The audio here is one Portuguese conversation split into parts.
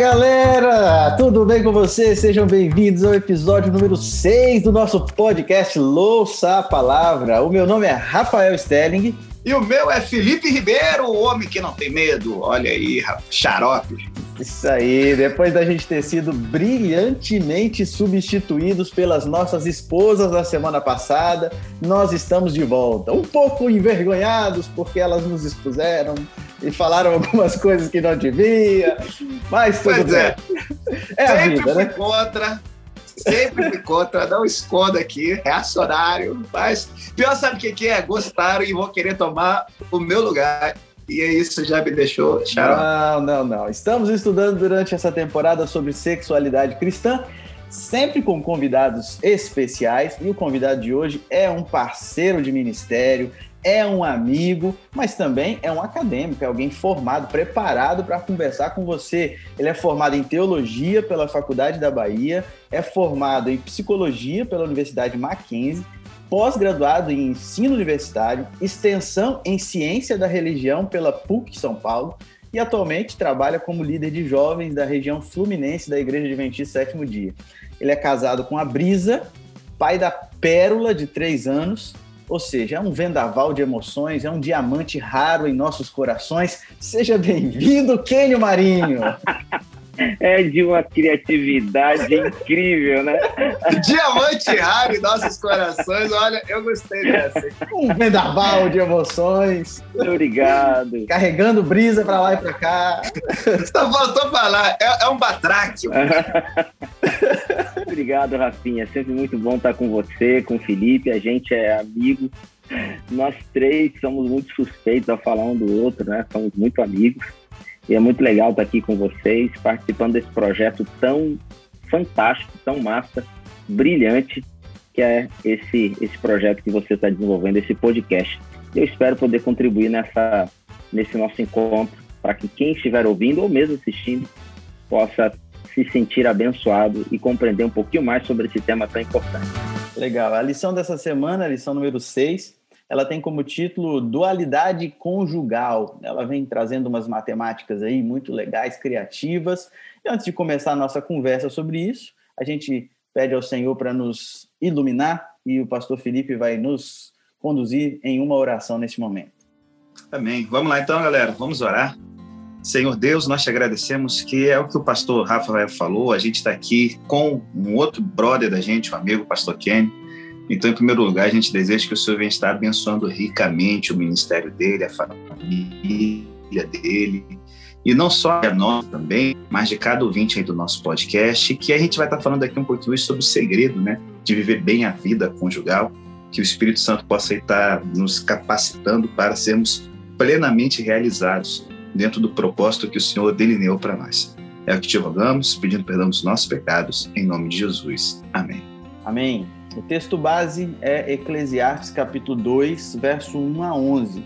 galera! Tudo bem com vocês? Sejam bem-vindos ao episódio número 6 do nosso podcast Louça a Palavra. O meu nome é Rafael Stelling. E o meu é Felipe Ribeiro, o homem que não tem medo. Olha aí, xarope. Isso aí, depois da gente ter sido brilhantemente substituídos pelas nossas esposas na semana passada, nós estamos de volta. Um pouco envergonhados porque elas nos expuseram e falaram algumas coisas que não devia, mas tudo pois bem. É, é a vida, fui né? contra, sempre fui contra, não escondo aqui, reacionário, mas pior sabe o que, que é? Gostaram e vão querer tomar o meu lugar. E é isso já me deixou xarope. Não, não, não. Estamos estudando durante essa temporada sobre sexualidade cristã, sempre com convidados especiais. E o convidado de hoje é um parceiro de ministério, é um amigo, mas também é um acadêmico, é alguém formado, preparado para conversar com você. Ele é formado em teologia pela Faculdade da Bahia, é formado em psicologia pela Universidade Mackenzie pós-graduado em ensino universitário, extensão em ciência da religião pela PUC São Paulo e atualmente trabalha como líder de jovens da região fluminense da Igreja Adventista Sétimo Dia. Ele é casado com a Brisa, pai da Pérola, de três anos, ou seja, é um vendaval de emoções, é um diamante raro em nossos corações. Seja bem-vindo, Kênio Marinho! é de uma criatividade incrível, né? Diamante raro em nossos corações. Olha, eu gostei dessa. Um vendaval de emoções. Obrigado. Carregando brisa para lá e para cá. Só faltou falar. É, é um batraque. Obrigado, Rafinha. É sempre muito bom estar com você, com o Felipe. A gente é amigo. Nós três somos muito suspeitos a falar um do outro, né? Somos muito amigos. E é muito legal estar aqui com vocês, participando desse projeto tão fantástico, tão massa, brilhante, que é esse, esse projeto que você está desenvolvendo, esse podcast. Eu espero poder contribuir nessa, nesse nosso encontro, para que quem estiver ouvindo ou mesmo assistindo possa se sentir abençoado e compreender um pouquinho mais sobre esse tema tão importante. Legal. A lição dessa semana, a lição número 6, ela tem como título Dualidade Conjugal. Ela vem trazendo umas matemáticas aí muito legais, criativas. E antes de começar a nossa conversa sobre isso, a gente pede ao Senhor para nos iluminar e o pastor Felipe vai nos conduzir em uma oração neste momento. Amém. Vamos lá então, galera. Vamos orar. Senhor Deus, nós te agradecemos que é o que o pastor Rafael falou. A gente está aqui com um outro brother da gente, um amigo, o pastor Kenny. Então, em primeiro lugar, a gente deseja que o Senhor venha estar abençoando ricamente o ministério dele, a família dele, e não só a nós também, mas de cada ouvinte aí do nosso podcast, que a gente vai estar falando aqui um pouquinho sobre o segredo, né, de viver bem a vida conjugal, que o Espírito Santo possa estar nos capacitando para sermos plenamente realizados dentro do propósito que o Senhor delineou para nós. É o que te rogamos, pedindo perdão dos nossos pecados, em nome de Jesus. Amém. Amém. O texto base é Eclesiastes capítulo 2, verso 1 a 11.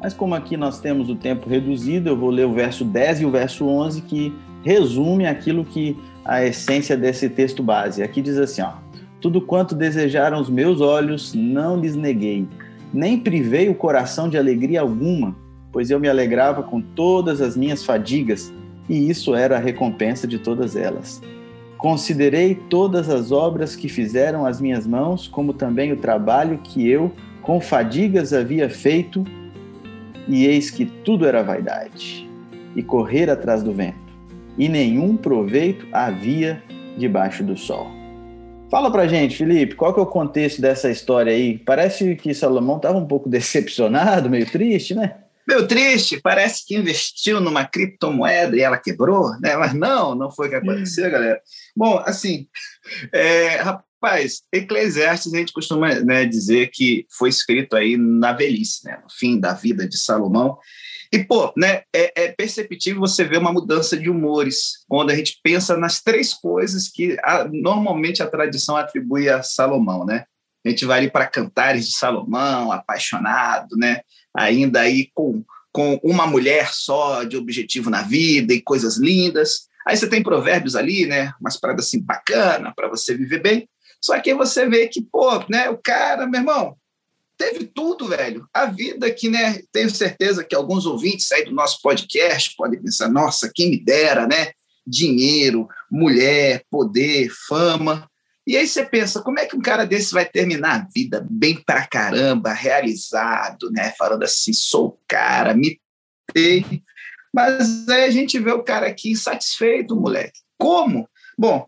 Mas como aqui nós temos o tempo reduzido, eu vou ler o verso 10 e o verso 11 que resume aquilo que a essência desse texto base. Aqui diz assim, ó: Tudo quanto desejaram os meus olhos, não lhes neguei, nem privei o coração de alegria alguma, pois eu me alegrava com todas as minhas fadigas, e isso era a recompensa de todas elas. Considerei todas as obras que fizeram as minhas mãos, como também o trabalho que eu, com fadigas, havia feito, e eis que tudo era vaidade, e correr atrás do vento, e nenhum proveito havia debaixo do sol. Fala pra gente, Felipe, qual que é o contexto dessa história aí? Parece que Salomão estava um pouco decepcionado, meio triste, né? Meio triste, parece que investiu numa criptomoeda e ela quebrou, né? Mas não, não foi o que aconteceu, galera. Bom, assim, é, rapaz, Eclesiastes a gente costuma né, dizer que foi escrito aí na velhice, né? No fim da vida de Salomão. E, pô, né, é, é, perceptível você ver uma mudança de humores, quando a gente pensa nas três coisas que a, normalmente a tradição atribui a Salomão, né? A gente vai ali para Cantares de Salomão, apaixonado, né? Ainda aí com, com uma mulher só de objetivo na vida e coisas lindas. Aí você tem provérbios ali, né? Umas paradas assim bacana para você viver bem. Só que aí você vê que, pô, né? O cara, meu irmão, teve tudo, velho. A vida que, né? Tenho certeza que alguns ouvintes aí do nosso podcast podem pensar, nossa, quem me dera, né? dinheiro, mulher, poder, fama. E aí você pensa, como é que um cara desse vai terminar a vida bem pra caramba, realizado, né? Falando assim, sou o cara, me tem. Mas aí a gente vê o cara aqui insatisfeito, moleque. Como? Bom,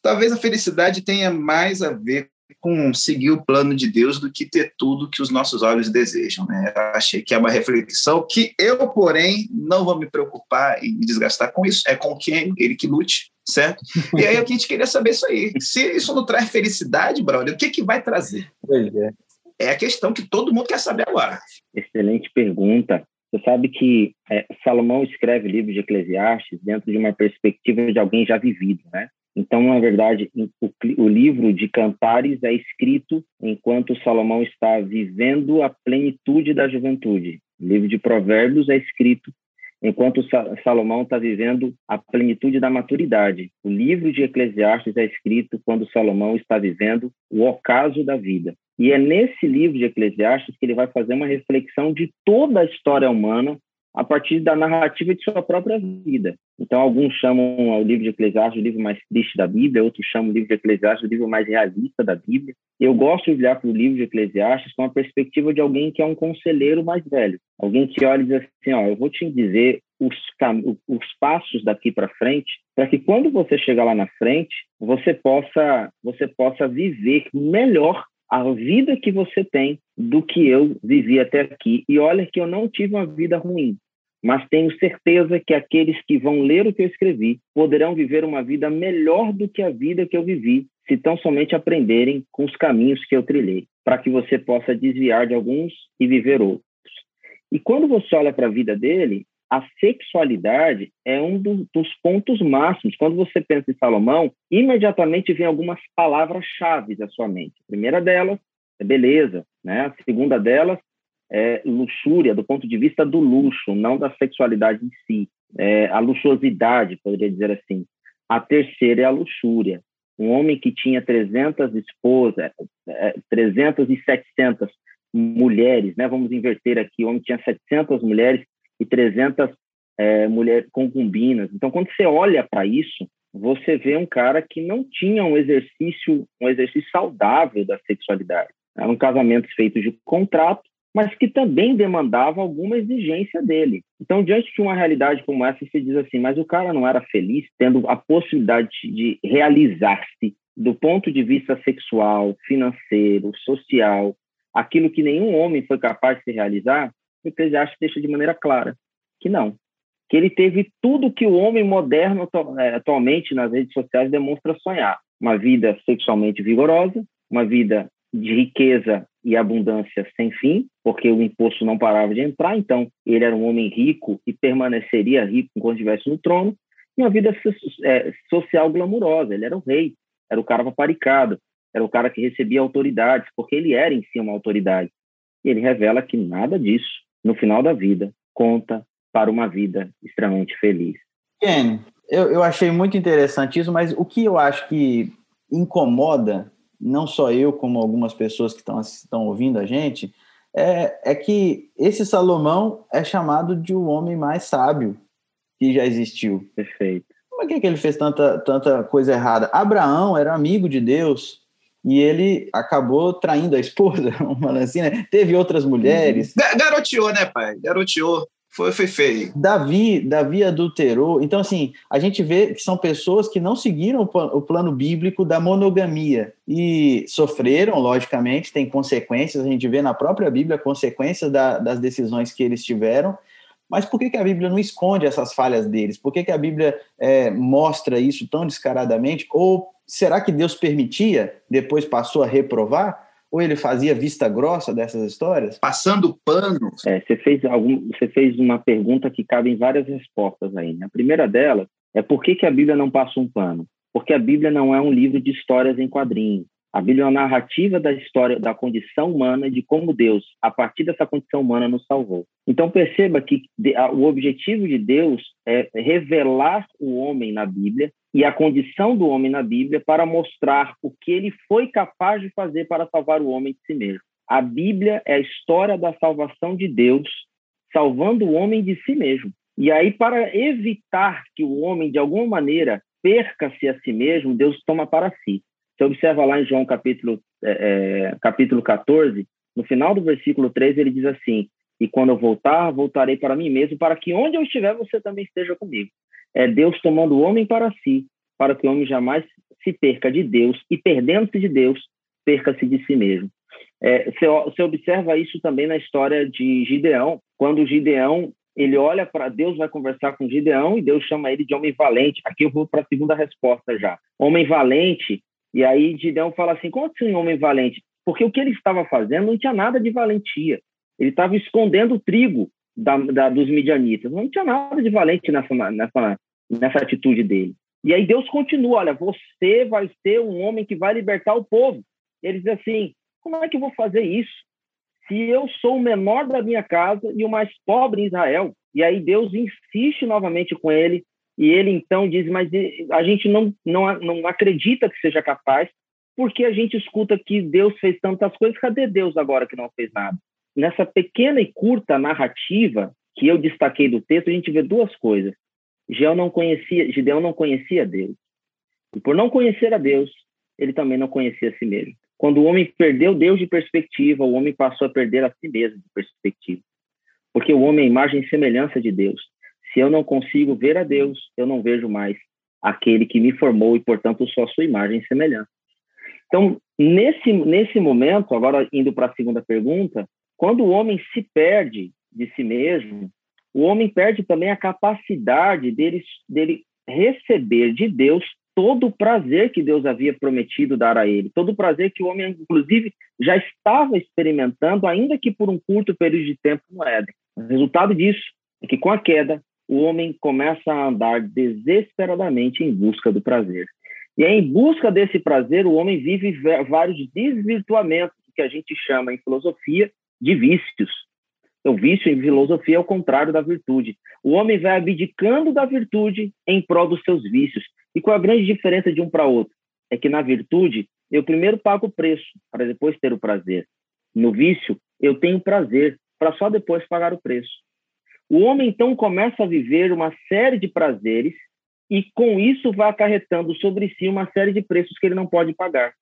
talvez a felicidade tenha mais a ver com seguir o plano de Deus do que ter tudo que os nossos olhos desejam. Né? Achei que é uma reflexão que eu, porém, não vou me preocupar e me desgastar com isso. É com quem? Ele que lute, certo? E aí a gente queria saber isso aí. Se isso não traz felicidade, brother, o que, que vai trazer? Pois é. É a questão que todo mundo quer saber agora. Excelente pergunta. Você sabe que é, Salomão escreve o livro de Eclesiastes dentro de uma perspectiva de alguém já vivido, né? Então, na verdade, o, livro de Cantares é escrito enquanto Salomão está vivendo a plenitude da juventude. O livro de Provérbios é escrito enquanto Salomão está vivendo a plenitude da maturidade. O livro de Eclesiastes é escrito quando Salomão está vivendo o ocaso da vida. E é nesse livro de Eclesiastes que ele vai fazer uma reflexão de toda a história humana a partir da narrativa de sua própria vida. Então, alguns chamam o livro de Eclesiastes o livro mais triste da Bíblia, outros chamam o livro de Eclesiastes o livro mais realista da Bíblia. Eu gosto de olhar para o livro de Eclesiastes com a perspectiva de alguém que é um conselheiro mais velho, alguém que olha e diz assim: ó, eu vou te dizer os, os passos daqui para frente, para que quando você chegar lá na frente, você possa, você possa viver melhor a vida que você tem do que eu vivi até aqui. E olha que eu não tive uma vida ruim, mas tenho certeza que aqueles que vão ler o que eu escrevi poderão viver uma vida melhor do que a vida que eu vivi, se tão somente aprenderem com os caminhos que eu trilhei, para que você possa desviar de alguns e viver outros. E quando você olha para a vida dele, a sexualidade é um do, dos pontos máximos. Quando você pensa em Salomão, imediatamente vem algumas palavras-chave à sua mente. A primeira delas é beleza, né? A segunda delas é luxúria, do ponto de vista do luxo, não da sexualidade em si. É a luxuosidade, poderia dizer assim. A terceira é a luxúria. Um homem que tinha 300 esposas, 300 é, e 700 mulheres, né? Vamos inverter aqui. O homem tinha 700 mulheres e 300 é, mulheres concubinas. Então, quando você olha para isso, você vê um cara que não tinha um exercício, um exercício saudável da sexualidade. Eram casamentos feitos de contrato, mas que também demandava alguma exigência dele. Então, diante de uma realidade como essa, você diz assim, mas o cara não era feliz tendo a possibilidade de realizar-se do ponto de vista sexual, financeiro, social, aquilo que nenhum homem foi capaz de se realizar, Eclesiastes deixa de maneira clara que não. Que ele teve tudo que o homem moderno é, atualmente nas redes sociais demonstra sonhar: uma vida sexualmente vigorosa, uma vida de riqueza e abundância sem fim, porque o imposto não parava de entrar, então ele era um homem rico e permaneceria rico enquanto estivesse no trono, e uma vida é, social glamurosa, ele era o rei, era o cara paparicado, era o cara que recebia autoridades, porque ele era em si uma autoridade. E ele revela que nada disso no final da vida, conta para uma vida extremamente feliz. Ken, eu, eu achei muito interessante isso, mas o que eu acho que incomoda, não só eu, como algumas pessoas que estão ouvindo a gente, é, é que esse Salomão é chamado de o homem mais sábio que já existiu. Perfeito. Por que, que ele fez tanta, tanta coisa errada? Abraão era amigo de Deus, e ele acabou traindo a esposa, uma assim, né? Teve outras mulheres. Garoteou, né, pai? Garoteou. Foi, foi feio. Davi, Davi adulterou. Então, assim, a gente vê que são pessoas que não seguiram o plano bíblico da monogamia e sofreram, logicamente, tem consequências. A gente vê na própria Bíblia consequências da, das decisões que eles tiveram. Mas por que, que a Bíblia não esconde essas falhas deles? Por que, que a Bíblia é, mostra isso tão descaradamente? Ou será que Deus permitia, depois passou a reprovar? Ou ele fazia vista grossa dessas histórias? Passando pano. É, você, fez algum, você fez uma pergunta que cabe em várias respostas aí. Né? A primeira delas é por que, que a Bíblia não passa um pano? Porque a Bíblia não é um livro de histórias em quadrinhos. A Bíblia é uma narrativa da história da condição humana e de como Deus, a partir dessa condição humana, nos salvou. Então perceba que o objetivo de Deus é revelar o homem na Bíblia e a condição do homem na Bíblia para mostrar o que ele foi capaz de fazer para salvar o homem de si mesmo. A Bíblia é a história da salvação de Deus, salvando o homem de si mesmo. E aí, para evitar que o homem, de alguma maneira, perca-se a si mesmo, Deus toma para si. Você observa lá em João capítulo, é, é capítulo 14, no final do versículo 3, ele diz assim: E quando eu voltar, voltarei para mim mesmo, para que onde eu estiver, você também esteja comigo. É Deus tomando o homem para si, para que o homem jamais se perca de Deus, e perdendo-se de Deus, perca-se de si mesmo. É, você, observa isso também na história de Gideão, quando Gideão ele olha para Deus, vai conversar com Gideão e Deus chama ele de homem valente. Aqui eu vou para a segunda resposta já. Homem valente. E aí Gideão fala assim: como assim homem valente? Porque o que ele estava fazendo não tinha nada de valentia. Ele estava escondendo o trigo da, da, dos midianitas. Não tinha nada de valente nessa, nessa, nessa atitude dele. E aí Deus continua: olha, você vai ser um homem que vai libertar o povo. Ele diz assim: como é que eu vou fazer isso? Se eu sou o menor da minha casa e o mais pobre em Israel. E aí Deus insiste novamente com ele, e ele então diz: Mas a gente não, não, não acredita que seja capaz, porque a gente escuta que Deus fez tantas coisas, cadê Deus agora que não fez nada? Nessa pequena e curta narrativa que eu destaquei do texto, a gente vê duas coisas. Gideão não conhecia, Gideão não conhecia Deus. E por não conhecer a Deus, ele também não conhecia a si mesmo. Quando o homem perdeu Deus de perspectiva, o homem passou a perder a si mesmo de perspectiva. Porque o homem é imagem e semelhança de Deus. Se eu não consigo ver a Deus, eu não vejo mais aquele que me formou e, portanto, sou a sua imagem e semelhança. Então, nesse, nesse momento, agora indo para a segunda pergunta, quando o homem se perde de si mesmo, o homem perde também a capacidade dele, dele receber de Deus todo o prazer que Deus havia prometido dar a ele, todo o prazer que o homem, inclusive, já estava experimentando, ainda que por um curto período de tempo no Éden. O resultado disso é que, com a queda, o homem começa a andar desesperadamente em busca do prazer. E é em busca desse prazer, o homem vive vários desvirtuamentos, que a gente chama em filosofia de vícios. O vício em filosofia é o contrário da virtude. O homem vai abdicando da virtude em prol dos seus vícios. E qual a grande diferença de um para outro? É que na virtude, eu primeiro pago o preço, para depois ter o prazer. No vício, eu tenho prazer, para só depois pagar o preço. O homem, então, começa a viver uma série de prazeres e, com isso, vai acarretando sobre si uma série de preços que ele não pode pagar.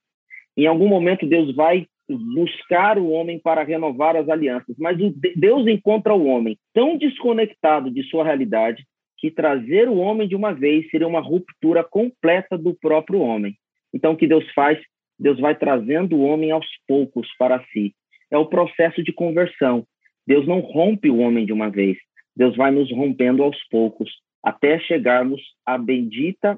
Em algum momento, Deus vai buscar o homem para renovar as alianças, mas Deus encontra o homem tão desconectado de sua realidade que trazer o homem de uma vez seria uma ruptura completa do próprio homem. Então, o que Deus faz? Deus vai trazendo o homem aos poucos para si. É o processo de conversão. Deus não rompe o homem de uma vez. Deus vai nos rompendo aos poucos, até chegarmos à bendita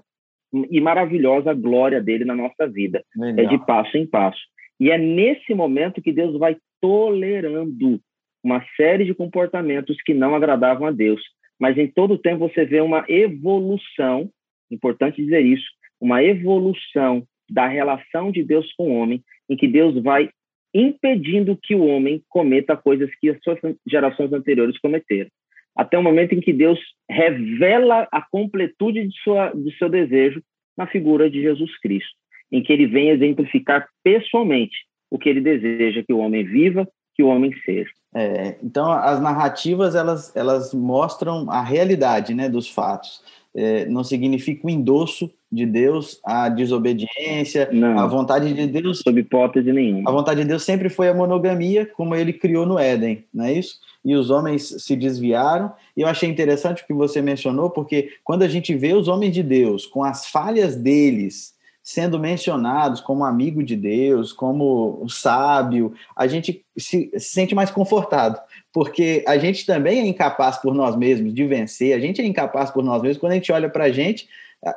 e maravilhosa glória dele na nossa vida. Legal. É de passo em passo. E é nesse momento que Deus vai tolerando uma série de comportamentos que não agradavam a Deus mas em todo o tempo você vê uma evolução, importante dizer isso, uma evolução da relação de Deus com o homem, em que Deus vai impedindo que o homem cometa coisas que as suas gerações anteriores cometeram. Até o momento em que Deus revela a completude de, sua, de seu desejo na figura de Jesus Cristo, em que ele vem exemplificar pessoalmente o que ele deseja que o homem viva, que o homem seja. É, então, as narrativas elas, elas mostram a realidade né, dos fatos. É, não significa o endosso de Deus, a desobediência, não, a vontade de Deus. Sob hipótese nenhuma. A vontade de Deus sempre foi a monogamia, como ele criou no Éden, não é isso? E os homens se desviaram. E eu achei interessante o que você mencionou, porque quando a gente vê os homens de Deus com as falhas deles sendo mencionados como amigo de Deus, como sábio, a gente se, se, sente mais confortado, porque a gente também é incapaz por nós mesmos de vencer, a gente é incapaz por nós mesmos. Quando a gente olha para a gente,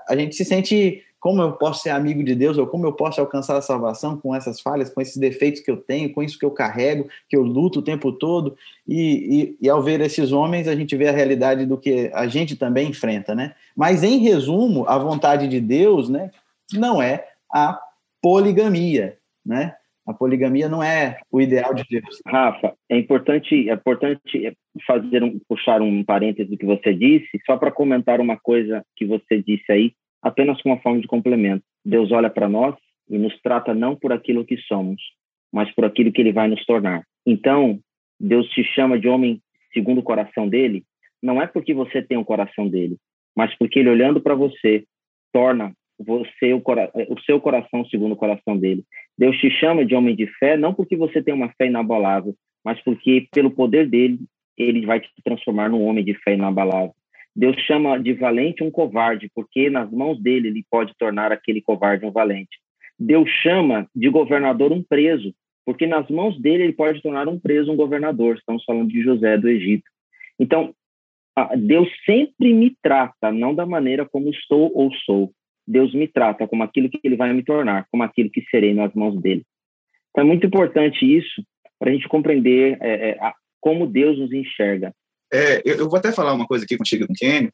a gente se sente como eu posso ser amigo de Deus ou como eu posso alcançar a salvação com essas falhas, com esses defeitos que eu tenho, com isso que eu carrego, que eu luto o tempo todo. E, e, e ao ver esses homens, a gente vê a realidade do que a gente também enfrenta, né? Mas em resumo, a vontade de Deus, né, não é a poligamia, né? A poligamia não é o ideal de Deus. Rafa, é importante, é importante fazer um, puxar um parêntese do que você disse, só para comentar uma coisa que você disse aí, apenas com uma forma de complemento. Deus olha para nós e nos trata não por aquilo que somos, mas por aquilo que ele vai nos tornar. Então, Deus te chama de homem segundo o coração dele, não é porque você tem o coração dele, mas porque ele olhando para você torna você o, o, seu coração segundo o coração dele. Deus te chama de homem de fé não porque você tem uma fé inabalável, mas porque pelo poder dele ele vai te transformar num homem de fé inabalável. Deus chama de valente um covarde, porque nas mãos dele ele pode tornar aquele covarde um valente. Deus chama de governador um preso, porque nas mãos dele ele pode tornar um preso um governador. Estamos falando de José do Egito. Então, Deus sempre me trata, não da maneira como estou ou sou. Deus me trata como aquilo que ele vai me tornar, como aquilo que serei nas mãos dele. Então, é muito importante isso para a gente compreender é, é, a, como Deus nos enxerga. É, eu, eu, vou até falar uma coisa aqui contigo, com Kenny,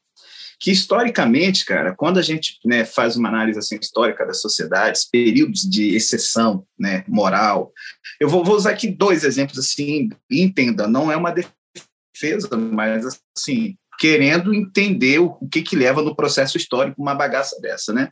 que historicamente, cara, quando a gente né, faz uma análise assim, histórica das sociedades, períodos de exceção né, moral, eu vou, vou usar aqui dois exemplos assim, entenda, não é uma defesa, mas assim, querendo entender o, que, que leva no processo histórico uma bagaça dessa, né?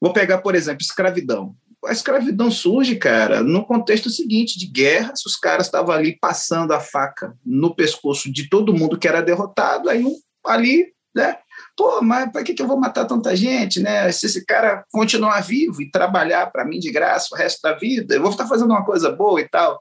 Vou pegar, por exemplo, escravidão a escravidão surge, cara, no contexto seguinte de guerra, os caras estavam ali passando a faca no pescoço de todo mundo que era derrotado, aí um ali, né? Pô, mas para que, que eu vou matar tanta gente, né? Se esse cara continuar vivo e trabalhar para mim de graça o resto da vida, eu vou estar fazendo uma coisa boa e tal.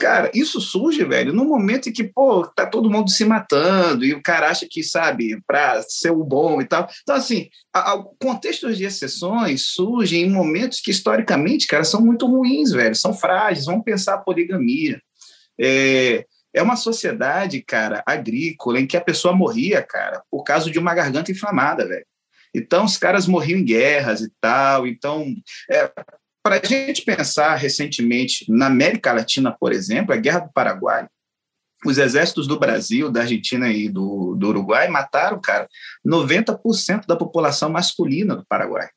Cara, isso surge, velho, no momento em que, pô, tá todo mundo se matando e o cara acha que, sabe, para ser o bom e tal. Então, assim, a, a, contextos de exceções surgem em momentos que, historicamente, cara, são muito ruins, velho, são frágeis. Vamos pensar a poligamia. É, é uma sociedade, cara, agrícola, em que a pessoa morria, cara, por causa de uma garganta inflamada, velho. Então, os caras morriam em guerras e tal. Então, é, para a gente pensar recentemente na América Latina, por exemplo, a Guerra do Paraguai, os exércitos do Brasil, da Argentina e do, do Uruguai mataram, cara, 90% da população masculina do Paraguai.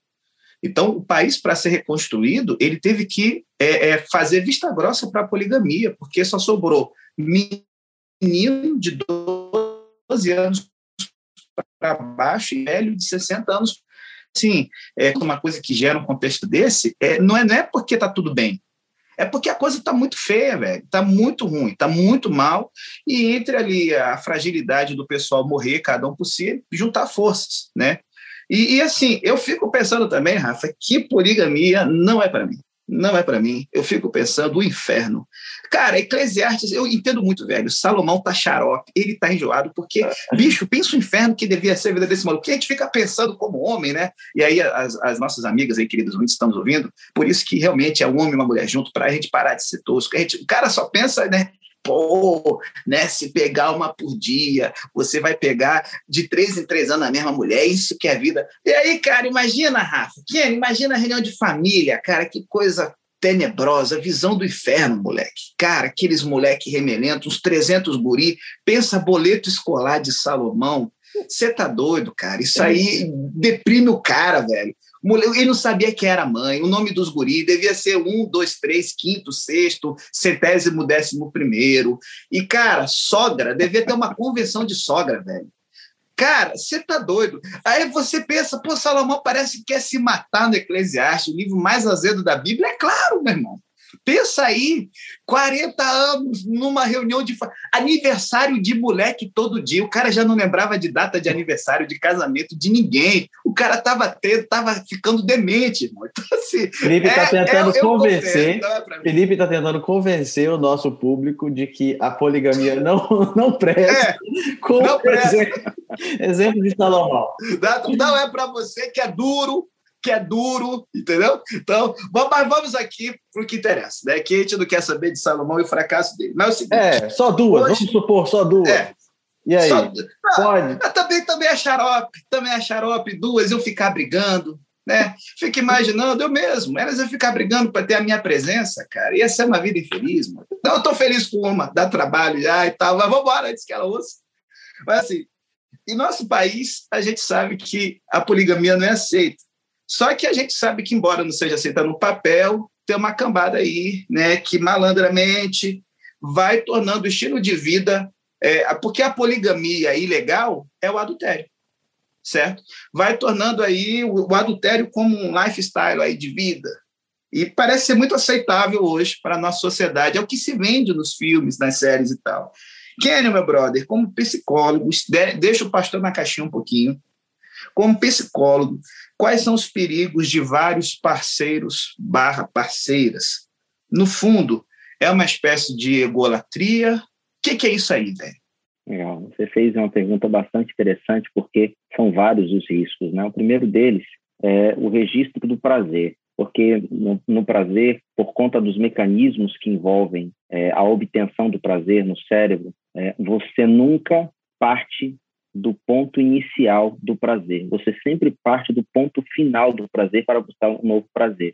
Então, o país, para ser reconstruído, ele teve que é, é, fazer vista grossa para a poligamia, porque só sobrou menino de 12 anos para baixo e velho de 60 anos assim, é uma coisa que gera um contexto desse, é, não, é, não é porque está tudo bem, é porque a coisa está muito feia, velho. Está muito ruim, está muito mal. E entre ali a fragilidade do pessoal morrer, cada um por si, juntar forças, né? E, e assim, eu fico pensando também, Rafa, que poligamia não é para mim não é para mim. Eu fico pensando o inferno. Cara, Eclesiastes, eu entendo muito, velho. Salomão tá xarope, ele tá enjoado, porque, bicho, pensa o inferno que devia ser a vida desse maluco. Que a gente fica pensando como homem, né? E aí as, as nossas amigas aí, queridos ouvintes, estamos ouvindo, por isso que realmente é um homem e uma mulher junto, para a gente parar de ser tosco. A gente, o cara só pensa, né? Pô, né? Se pegar uma por dia, você vai pegar de três em três anos a mesma mulher, isso que é vida. E aí, cara, imagina, Rafa, que imagina a reunião de família, cara, que coisa tenebrosa, visão do inferno, moleque. Cara, aqueles moleque remelentos, uns 300 guri, pensa boleto escolar de Salomão. Você tá doido, cara? Isso aí deprime o cara, velho. Ele não sabia que era mãe, o nome dos guris devia ser um, dois, três, quinto, sexto, centésimo, décimo primeiro. E, cara, sogra, devia ter uma convenção de sogra, velho. Cara, você tá doido. Aí você pensa, pô, Salomão parece que quer se matar no Eclesiastes, o livro mais azedo da Bíblia. É claro, meu irmão. Pensa aí, 40 anos numa reunião de aniversário de moleque todo dia. O cara já não lembrava de data de aniversário, de casamento de ninguém. O cara tava tendo, tava ficando demente, irmão. Então, assim, Felipe está é, tentando é, convencer. É Felipe está tentando convencer o nosso público de que a poligamia não, não presta. É, não presta. Exemplo, exemplo de Salomão. Não é para você que é duro, que é duro, entendeu? Então, mas vamos aqui para o que interessa, né? Que a gente não quer saber de Salomão e o fracasso dele. Mas é o seguinte. É, só duas, hoje, vamos supor, só duas. É, e aí? Só, Pode? Ah, também, também é xarope, também é xarope, duas, eu ficar brigando, né? Fico imaginando, eu mesmo, elas eu ficar brigando para ter a minha presença, cara, ia ser uma vida infeliz, mano. Então, eu estou feliz com uma, dá trabalho já e tal, mas vamos embora antes que ela ouça. Mas assim, em nosso país, a gente sabe que a poligamia não é aceita. Só que a gente sabe que, embora não seja aceita no papel, tem uma cambada aí, né, que malandramente vai tornando o estilo de vida, é, porque a poligamia ilegal é o adultério, certo? Vai tornando aí o, o adultério como um lifestyle aí de vida. E parece ser muito aceitável hoje para a nossa sociedade, é o que se vende nos filmes, nas séries e tal. Kenny, meu brother, como psicólogo, deixa o pastor na caixinha um pouquinho. Como psicólogo, quais são os perigos de vários parceiros barra parceiras? No fundo, é uma espécie de egolatria? Que, que é isso aí, velho? Legal. Você fez uma pergunta bastante interessante, porque são vários os riscos. Né? O primeiro deles é o registro do prazer, porque no, no prazer, por conta dos mecanismos que envolvem é, a obtenção do prazer no cérebro, é, você nunca parte do ponto inicial do prazer. Você sempre parte do ponto final do prazer para buscar um novo prazer.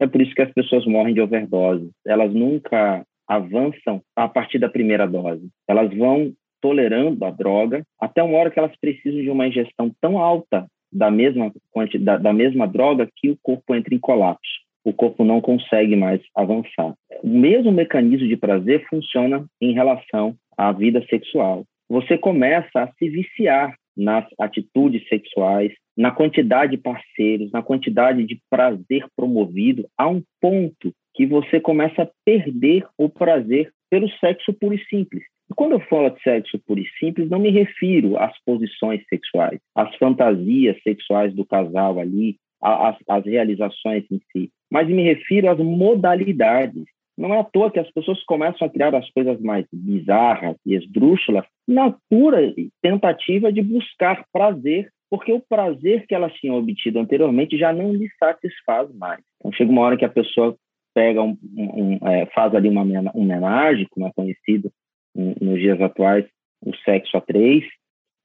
É por isso que as pessoas morrem de overdose. Elas nunca avançam a partir da primeira dose. Elas vão tolerando a droga até uma hora que elas precisam de uma ingestão tão alta da mesma quantidade da mesma droga que o corpo entra em colapso. O corpo não consegue mais avançar. O mesmo mecanismo de prazer funciona em relação à vida sexual. Você começa a se viciar nas atitudes sexuais, na quantidade de parceiros, na quantidade de prazer promovido, a um ponto que você começa a perder o prazer pelo sexo puro e simples. Quando eu falo de sexo puro e simples, não me refiro às posições sexuais, às fantasias sexuais do casal ali, às, às realizações em si, mas me refiro às modalidades. Não é à toa que as pessoas começam a criar as coisas mais bizarras e esdrúxulas na pura tentativa de buscar prazer, porque o prazer que elas tinham obtido anteriormente já não lhes satisfaz mais. Então chega uma hora que a pessoa pega um, um, um é, faz ali uma um homenagem, como é conhecido nos dias atuais, o sexo a três,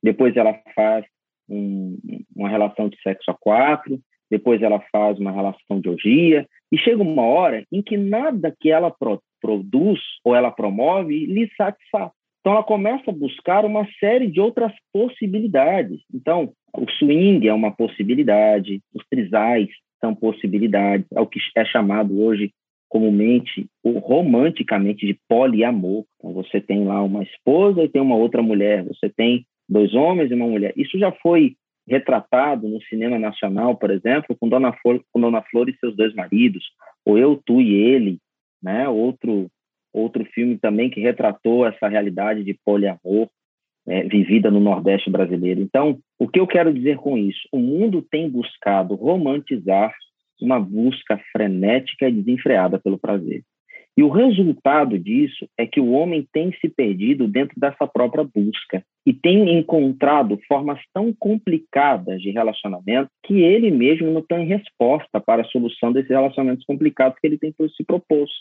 depois ela faz um, uma relação de sexo a quatro, depois ela faz uma relação de orgia, e chega uma hora em que nada que ela pro, produz ou ela promove lhe satisfaz. Então ela começa a buscar uma série de outras possibilidades. Então, o swing é uma possibilidade, os trisais são possibilidades, é o que é chamado hoje comumente ou romanticamente de poliamor. Então, você tem lá uma esposa e tem uma outra mulher, você tem dois homens e uma mulher. Isso já foi retratado no cinema nacional, por exemplo, com Dona Flor, com Dona Flor e seus dois maridos, ou Eu, Tu e Ele, né? Outro outro filme também que retratou essa realidade de poliamor é, vivida no Nordeste brasileiro. Então, o que eu quero dizer com isso? O mundo tem buscado romantizar uma busca frenética e desenfreada pelo prazer. E o resultado disso é que o homem tem se perdido dentro dessa própria busca e tem encontrado formas tão complicadas de relacionamento que ele mesmo não tem resposta para a solução desses relacionamentos complicados que ele tem se proposto.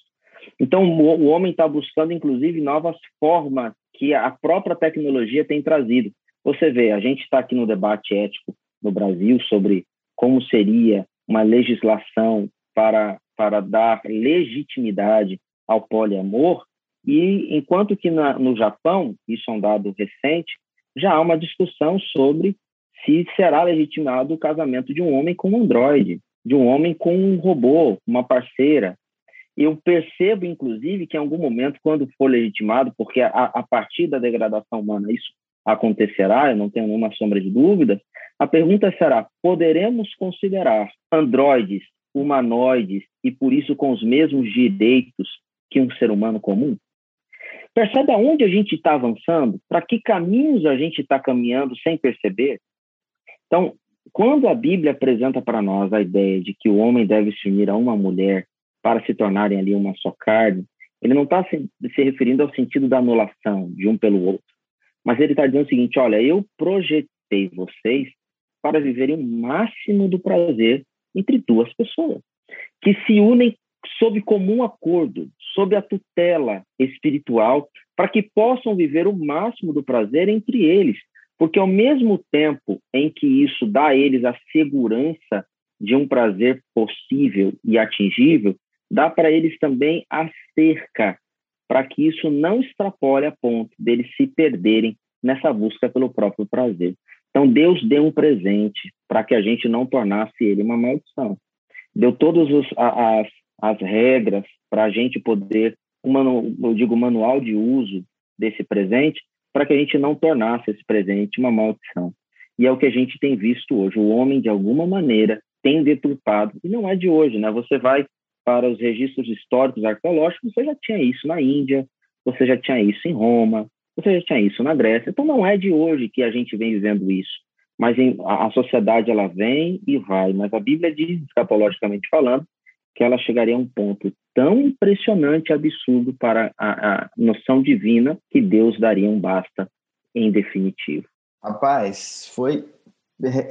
Então, o homem está buscando, inclusive, novas formas que a própria tecnologia tem trazido. Você vê, a gente está aqui no debate ético no Brasil sobre como seria uma legislação para, para dar legitimidade ao poliamor, e enquanto que na, no Japão, isso é um dado recente, já há uma discussão sobre se será legitimado o casamento de um homem com um androide, de um homem com um robô, uma parceira. Eu percebo, inclusive, que em algum momento, quando for legitimado, porque a, a partir da degradação humana isso acontecerá, eu não tenho nenhuma sombra de dúvida, a pergunta será: poderemos considerar androides humanoides e por isso com os mesmos direitos que um ser humano comum? Percebe aonde a gente está avançando? Para que caminhos a gente está caminhando sem perceber? Então, quando a Bíblia apresenta para nós a ideia de que o homem deve se unir a uma mulher para se tornarem ali uma só carne, ele não está se, se referindo ao sentido da anulação de um pelo outro, mas ele está dizendo o seguinte: olha, eu projetei vocês para viverem o máximo do prazer entre duas pessoas, que se unem sob comum acordo, sob a tutela espiritual, para que possam viver o máximo do prazer entre eles. Porque ao mesmo tempo em que isso dá a eles a segurança de um prazer possível e atingível, dá para eles também a cerca, para que isso não extrapole a ponto deles se perderem nessa busca pelo próprio prazer. Então, Deus deu um presente para que a gente não tornasse ele uma maldição. Deu todas as, as regras para a gente poder, eu digo, manual de uso desse presente, para que a gente não tornasse esse presente uma maldição. E é o que a gente tem visto hoje. O homem, de alguma maneira, tem deturpado, e não é de hoje, né? Você vai para os registros históricos arqueológicos, você já tinha isso na Índia, você já tinha isso em Roma, Você já tinha isso na Grécia. Então não é de hoje que a gente vem vivendo isso. Mas em, a, a, sociedade ela vem e vai. Mas a Bíblia diz, escatologicamente falando, que ela chegaria a um ponto tão impressionante e absurdo para a, a noção divina que Deus daria um basta em definitivo. Rapaz, foi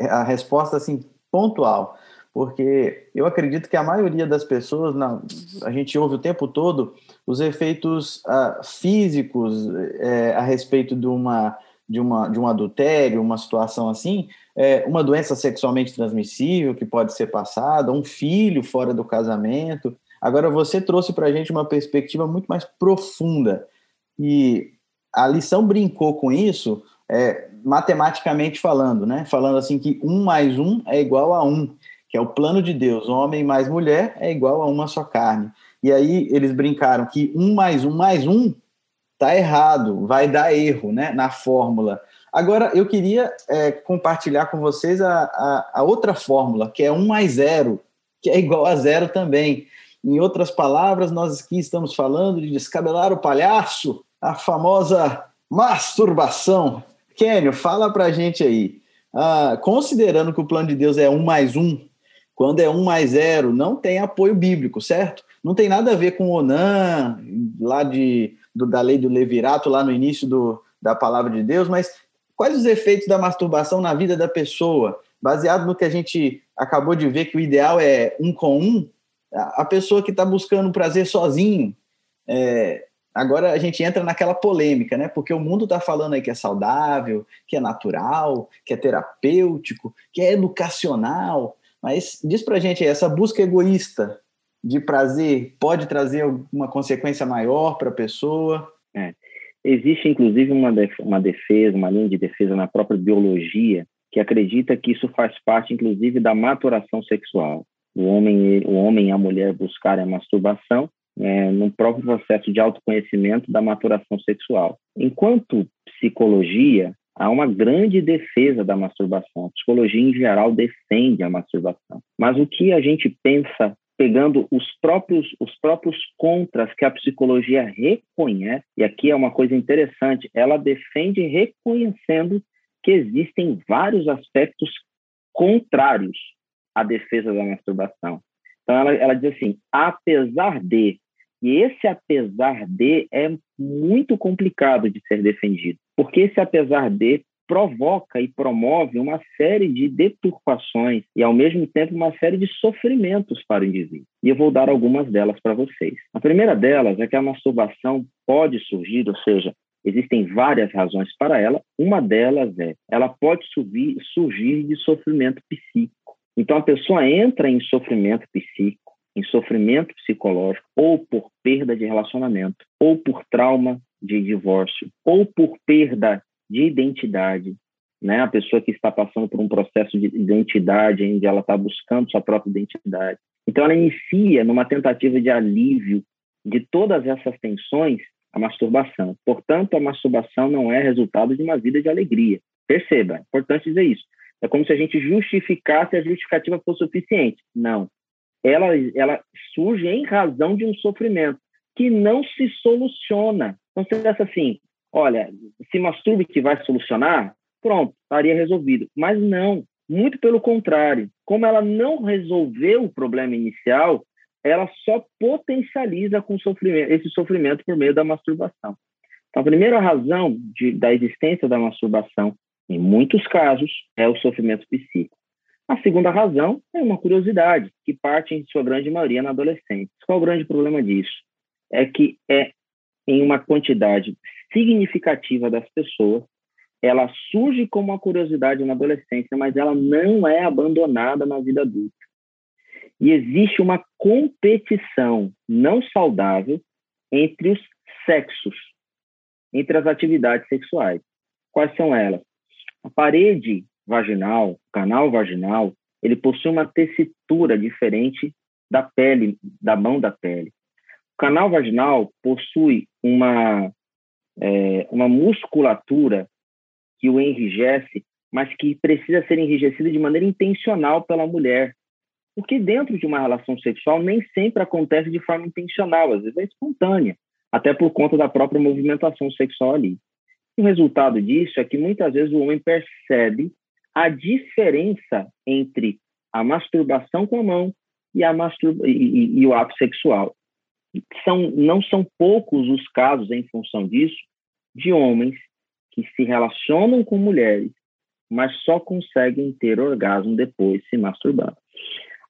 a resposta assim pontual, porque eu acredito que a maioria das pessoas, não, a gente ouve o tempo todo os efeitos uh, físicos é, a respeito de uma de, uma, de um adultério, uma situação assim, é, uma doença sexualmente transmissível que pode ser passada, um filho fora do casamento. Agora, você trouxe para a gente uma perspectiva muito mais profunda. E a lição brincou com isso, é, matematicamente falando, né? Falando assim que um mais um é igual a um, que é o plano de Deus. Homem mais mulher é igual a uma só carne. E aí eles brincaram que um mais um mais um tá errado, vai dar erro né, na fórmula. Agora, eu queria é, compartilhar com vocês a, a, a, outra fórmula, que é 1 mais 0, que é igual a zero também. Em outras palavras, nós aqui estamos falando de descabelar o palhaço, a famosa masturbação. Kênio, fala para a gente aí. Ah, considerando que o plano de Deus é 1 mais 1, quando é 1 mais 0, não tem apoio bíblico, certo? Não tem nada a ver com Onan, lá de do, da lei do levirato lá no início do, da palavra de Deus, mas quais os efeitos da masturbação na vida da pessoa? Baseado no que a gente acabou de ver, que o ideal é um com um, a pessoa que está buscando prazer sozinho, é, agora a gente entra naquela polêmica, né? Porque o mundo está falando aí que é saudável, que é natural, que é terapêutico, que é educacional, mas diz pra gente aí, essa busca egoísta de prazer pode trazer alguma consequência maior para a pessoa? É. Existe, inclusive, uma, uma defesa, uma linha de defesa na própria biologia, que acredita que isso faz parte, inclusive, da maturação sexual. O homem, o homem e a mulher buscarem a masturbação é, no próprio processo de autoconhecimento da maturação sexual. Enquanto psicologia, há uma grande defesa da masturbação. A psicologia, em geral, defende a masturbação. Mas o que a gente pensa pegando os próprios, os próprios contras que a psicologia reconhece, e aqui é uma coisa interessante, ela defende reconhecendo que existem vários aspectos contrários à defesa da masturbação. Então, ela, ela diz assim, apesar de, e esse apesar de é muito complicado de ser defendido, porque esse apesar de provoca e promove uma série de deturpações e, ao mesmo tempo, uma série de sofrimentos para o indivíduo. E eu vou dar algumas delas para vocês. A primeira delas é que a masturbação pode surgir, ou seja, existem várias razões para ela. Uma delas é, ela pode subir, surgir de sofrimento psíquico. Então, a pessoa entra em sofrimento psíquico, em sofrimento psicológico, ou por perda de relacionamento, ou por trauma de divórcio, ou por perda de identidade, né? A pessoa que está passando por um processo de identidade, onde ela está buscando sua própria identidade. Então, ela inicia numa tentativa de alívio de todas essas tensões a masturbação. Portanto, a masturbação não é resultado de uma vida de alegria. Perceba, é importante dizer isso. É como se a gente justificasse a justificativa fosse suficiente. Não. Ela, ela surge em razão de um sofrimento que não se soluciona. Então, se é assim, olha, se masturbe que vai solucionar, pronto, estaria resolvido. Mas não, muito pelo contrário. Como ela não resolveu o problema inicial, ela só potencializa com sofrimento, esse sofrimento por meio da masturbação. Então, a primeira razão de, da existência da masturbação, em muitos casos, é o sofrimento psíquico. A segunda razão é uma curiosidade, que parte, em sua grande maioria, na adolescência. Qual o grande problema disso? É que é em uma quantidade significativa das pessoas, ela surge como uma curiosidade na adolescência, mas ela não é abandonada na vida adulta. E existe uma competição não saudável entre os sexos, entre as atividades sexuais. Quais são elas? A parede vaginal, o canal vaginal, ele possui uma tessitura diferente da pele, da mão da pele canal vaginal possui uma, é, uma musculatura que o enrijece, mas que precisa ser enrijecida de maneira intencional pela mulher. Porque dentro de uma relação sexual nem sempre acontece de forma intencional, às vezes é espontânea, até por conta da própria movimentação sexual ali. O resultado disso é que muitas vezes o homem percebe a diferença entre a masturbação com a mão e, a masturba e, e, e o ato sexual. São, não são poucos os casos, em função disso, de homens que se relacionam com mulheres, mas só conseguem ter orgasmo depois se masturbando.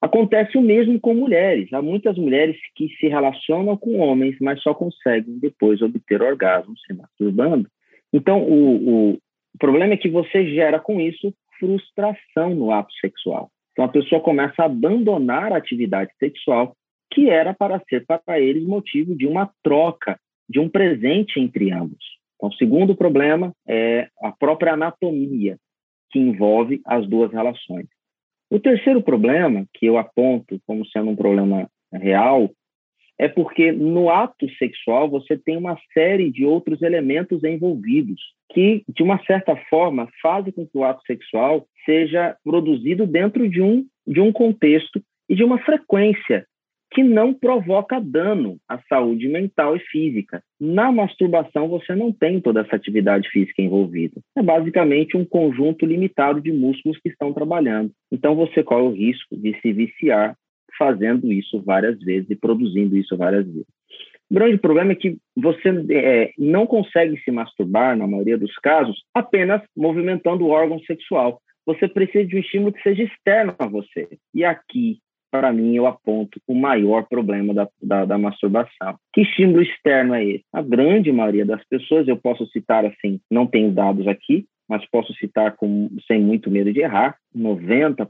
Acontece o mesmo com mulheres. Há muitas mulheres que se relacionam com homens, mas só conseguem depois obter orgasmo se masturbando. Então, o, o, problema é que você gera com isso frustração no ato sexual. Então, a pessoa começa a abandonar a atividade sexual que era para ser para eles motivo de uma troca, de um presente entre ambos. Então, o segundo problema é a própria anatomia que envolve as duas relações. O terceiro problema, que eu aponto como sendo um problema real, é porque no ato sexual você tem uma série de outros elementos envolvidos que, de uma certa forma, fazem com que o ato sexual seja produzido dentro de um, de um contexto e de uma frequência que não provoca dano à saúde mental e física. Na masturbação, você não tem toda essa atividade física envolvida. É basicamente um conjunto limitado de músculos que estão trabalhando. Então, você corre o risco de se viciar fazendo isso várias vezes e produzindo isso várias vezes. O grande problema é que você é, não consegue se masturbar, na maioria dos casos, apenas movimentando o órgão sexual. Você precisa de um estímulo que seja externo a você. E aqui para mim, eu aponto o maior problema da, da, da, masturbação. Que estímulo externo é esse? A grande maioria das pessoas, eu posso citar assim, não tenho dados aqui, mas posso citar com, sem muito medo de errar, 90%,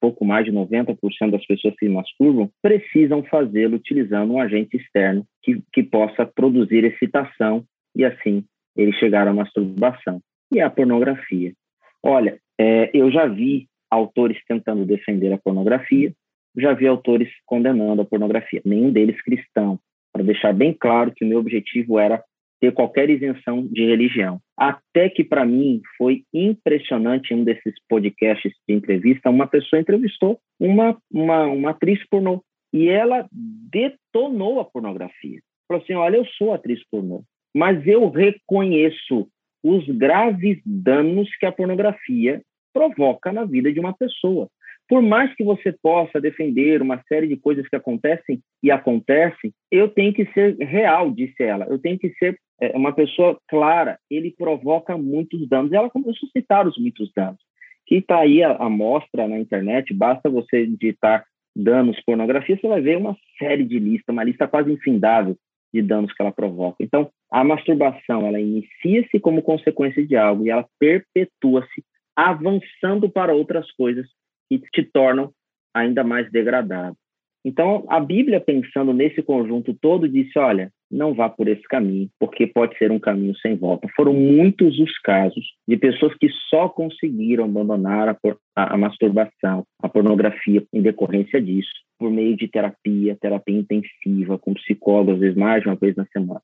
pouco mais de 90% das pessoas que masturbam precisam fazê-lo utilizando um agente externo que, que possa produzir excitação e assim ele chegar à masturbação. E a pornografia. Olha, é, eu já vi autores tentando defender a pornografia, já vi autores condenando a pornografia, nenhum deles cristão, para deixar bem claro que o meu objetivo era ter qualquer isenção de religião. Até que, para mim, foi impressionante um desses podcasts de entrevista, uma pessoa entrevistou uma, uma, uma atriz pornô e ela detonou a pornografia. Falou assim: Olha, eu sou atriz pornô, mas eu reconheço os graves danos que a pornografia provoca na vida de uma pessoa. Por mais que você possa defender uma série de coisas que acontecem e acontecem, eu tenho que ser real, disse ela. Eu tenho que ser é, uma pessoa clara. Ele provoca muitos danos. Ela começou a citar os muitos danos. Que está aí a, a mostra na internet. Basta você digitar danos pornografia, você vai ver uma série de listas, uma lista quase infindável de danos que ela provoca. Então, a masturbação, ela inicia-se como consequência de algo e ela perpetua-se avançando para outras coisas que te tornam ainda mais degradado. Então, a Bíblia, pensando nesse conjunto todo, disse: olha, não vá por esse caminho, porque pode ser um caminho sem volta. Foram muitos os casos de pessoas que só conseguiram abandonar a, a, a masturbação, a pornografia, em decorrência disso, por meio de terapia, terapia intensiva, com psicólogo, às vezes mais de uma vez na semana.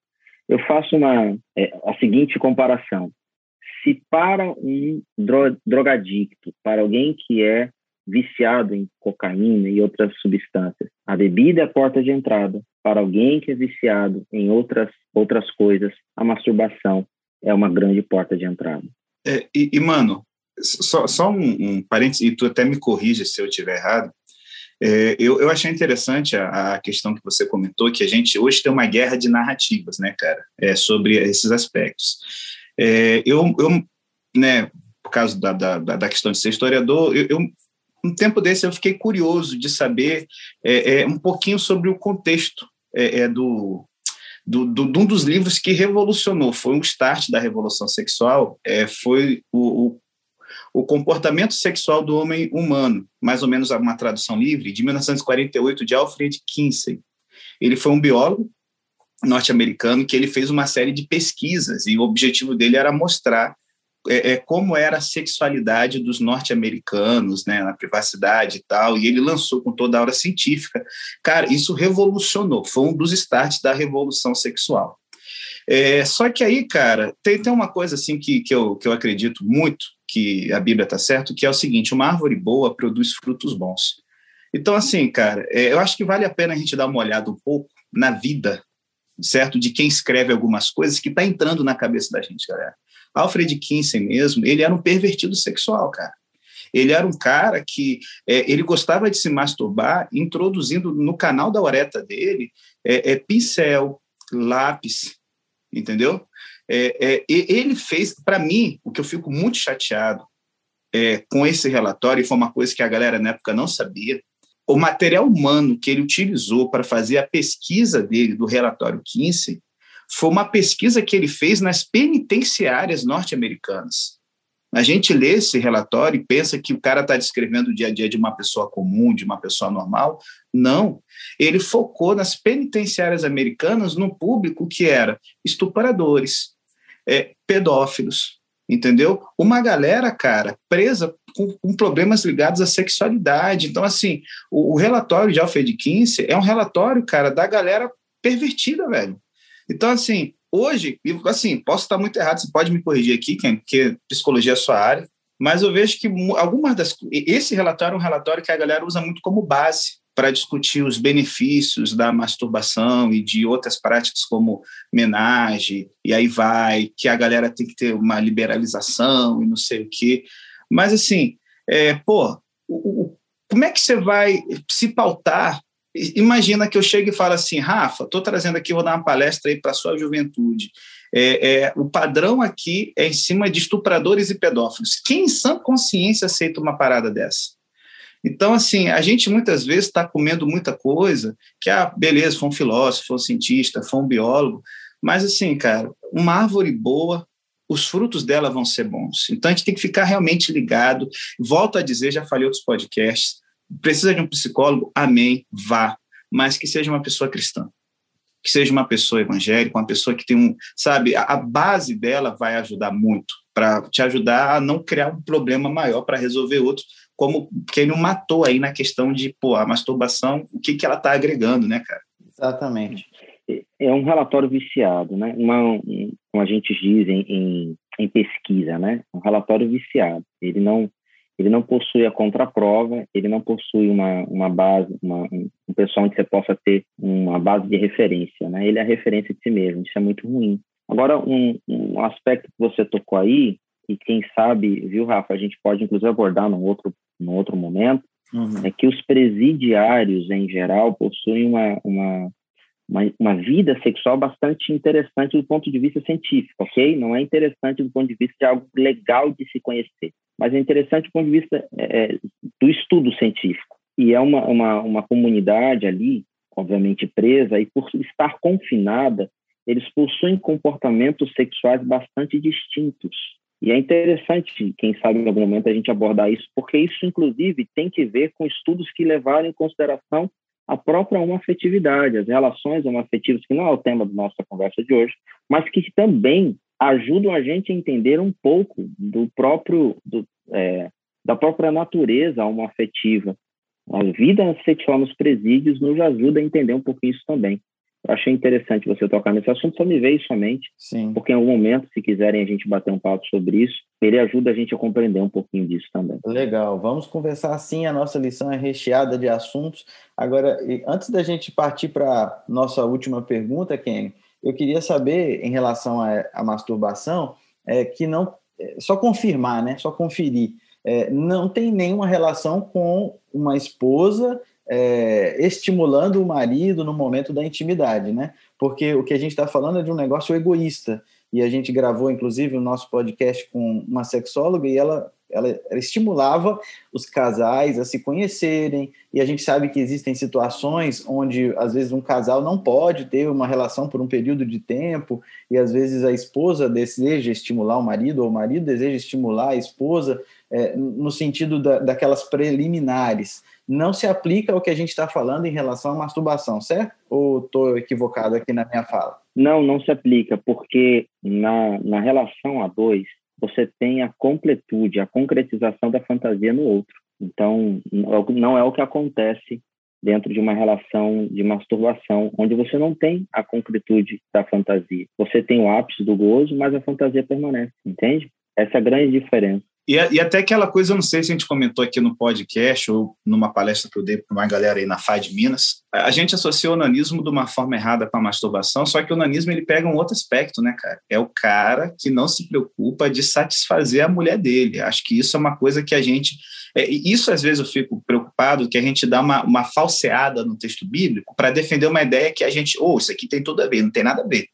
Eu faço uma, é, a seguinte comparação. Se para um drogadicto, para alguém que é viciado em cocaína e outras substâncias. A bebida é a porta de entrada. Para alguém que é viciado em outras, outras coisas, a masturbação é uma grande porta de entrada. É, e, e, mano, só, só um, um parênteses, e tu até me corrige se eu estiver errado, é, eu, eu achei interessante a, a, questão que você comentou, que a gente hoje tem uma guerra de narrativas, né, cara, é, sobre esses aspectos. É, eu, eu, né, por causa da, da, da questão de ser historiador, eu, eu um tempo desse eu fiquei curioso de saber é, é, um pouquinho sobre o contexto é, é do, do, do, de um dos livros que revolucionou, foi um start da revolução sexual, é, foi o, o, o, comportamento sexual do homem humano, mais ou menos uma tradução livre, de 1948, de Alfred Kinsey. Ele foi um biólogo norte-americano que ele fez uma série de pesquisas e o objetivo dele era mostrar é, é, como era a sexualidade dos norte-americanos, né, na privacidade e tal, e ele lançou com toda a hora científica. Cara, isso revolucionou, foi um dos starts da revolução sexual. É, só que aí, cara, tem, tem uma coisa assim que, que, eu, que eu acredito muito, que a Bíblia está certo, que é o seguinte, uma árvore boa produz frutos bons. Então, assim, cara, é, eu acho que vale a pena a gente dar uma olhada um pouco na vida, certo? De quem escreve algumas coisas que está entrando na cabeça da gente, galera. Alfred Kinsey mesmo, ele era um pervertido sexual, cara. Ele era um cara que é, ele gostava de se masturbar, introduzindo no canal da oreta dele é, é pincel, lápis, entendeu? É, é, ele fez, para mim, o que eu fico muito chateado é, com esse relatório, e foi uma coisa que a galera na época não sabia, o material humano que ele utilizou para fazer a pesquisa dele do relatório Kinsey foi uma pesquisa que ele fez nas penitenciárias norte-americanas. A gente lê esse relatório e pensa que o cara está descrevendo o dia a dia de uma pessoa comum, de uma pessoa normal. Não. Ele focou nas penitenciárias americanas no público que era estupradores, é, pedófilos, entendeu? Uma galera, cara, presa com, com, problemas ligados à sexualidade. Então, assim, o, o relatório de Alfred Kinsey é um relatório, cara, da galera pervertida, velho. Então, assim, hoje, assim, posso estar muito errado, você pode me corrigir aqui, Ken, porque psicologia é a sua área, mas eu vejo que algumas das. Esse relatório é um relatório que a galera usa muito como base para discutir os benefícios da masturbação e de outras práticas como menagem, e aí vai, que a galera tem que ter uma liberalização e não sei o quê. Mas, assim, é, pô, o, o, como é que você vai se pautar Imagina que eu chego e falo assim, Rafa, estou trazendo aqui, vou dar uma palestra aí para a sua juventude. É, é, o padrão aqui é em cima de estupradores e pedófilos. Quem em sã consciência aceita uma parada dessa? Então, assim, a gente muitas vezes está comendo muita coisa que, ah, beleza, foi um filósofo, foi um cientista, foi um biólogo, mas, assim, cara, uma árvore boa, os frutos dela vão ser bons. Então, a gente tem que ficar realmente ligado. Volto a dizer, já falei outros podcasts, Precisa de um psicólogo? Amém, vá. Mas que seja uma pessoa cristã. Que seja uma pessoa evangélica, uma pessoa que tem um. Sabe, a, a base dela vai ajudar muito para te ajudar a não criar um problema maior para resolver outro, como quem não matou aí na questão de, pô, a masturbação, o que, que ela está agregando, né, cara? Exatamente. É um relatório viciado, né? Uma, um, como a gente diz em, em, em pesquisa, né? Um relatório viciado. Ele não ele não possui a contraprova, ele não possui uma, uma base, uma, um pessoal onde você possa ter uma base de referência, né? Ele é a referência de si mesmo, isso é muito ruim. Agora, um, um aspecto que você tocou aí, e quem sabe, viu, Rafa, a gente pode inclusive abordar num outro, num outro momento, uhum. é que os presidiários, em geral, possuem uma, uma, uma, uma, vida sexual bastante interessante do ponto de vista científico, ok? Não é interessante do ponto de vista de algo legal de se conhecer mas é interessante do ponto de vista é, é, do estudo científico. E é uma, uma, uma comunidade ali, obviamente presa, e por estar confinada, eles possuem comportamentos sexuais bastante distintos. E é interessante, quem sabe em algum momento a gente abordar isso, porque isso, inclusive, tem que ver com estudos que levaram em consideração a própria homoafetividade, as relações homoafetivas, que não é o tema da nossa conversa de hoje, mas que também ajudam a gente a entender um pouco do próprio do, é, da própria natureza homoafetiva. A vida sexual nos presídios nos ajuda a entender um pouquinho isso também. Eu achei interessante você tocar nesse assunto, só me veio somente, Sim. porque em algum momento, se quiserem a gente bater um papo sobre isso, ele ajuda a gente a compreender um pouquinho disso também. Legal, vamos conversar sim, a nossa lição é recheada de assuntos. Agora, antes da gente partir para nossa última pergunta, Kenny, eu queria saber, em relação à masturbação, é, que não é, só confirmar, né? Só conferir. É, não tem nenhuma relação com uma esposa é, estimulando o marido no momento da intimidade, né? Porque o que a gente está falando é de um negócio egoísta. E a gente gravou, inclusive, o nosso podcast com uma sexóloga e ela ela, ela, estimulava os casais a se conhecerem, e a gente sabe que existem situações onde, às vezes, um casal não pode ter uma relação por um período de tempo, e às vezes a esposa deseja estimular o marido, ou o marido deseja estimular a esposa, é, no sentido da, daquelas preliminares. Não se aplica ao que a gente está falando em relação à masturbação, certo? Ou estou equivocado aqui na minha fala? Não, não se aplica, porque na, na relação a dois, você tem a completude, a concretização da fantasia no outro. Então, não é o que acontece dentro de uma relação de masturbação, onde você não tem a concretude da fantasia. Você tem o ápice do gozo, mas a fantasia permanece, entende? Essa é a grande diferença. E, e, até aquela coisa, eu não sei se a gente comentou aqui no podcast ou numa palestra que eu dei para uma galera aí na FAD Minas, a gente associa o onanismo de uma forma errada com a masturbação, só que o onanismo ele pega um outro aspecto, né, cara? É o cara que não se preocupa de satisfazer a mulher dele. Acho que isso é uma coisa que a gente. É, isso às vezes eu fico preocupado, que a gente dá uma, uma falseada no texto bíblico para defender uma ideia que a gente, ou oh, isso aqui tem tudo a ver, não tem nada a ver.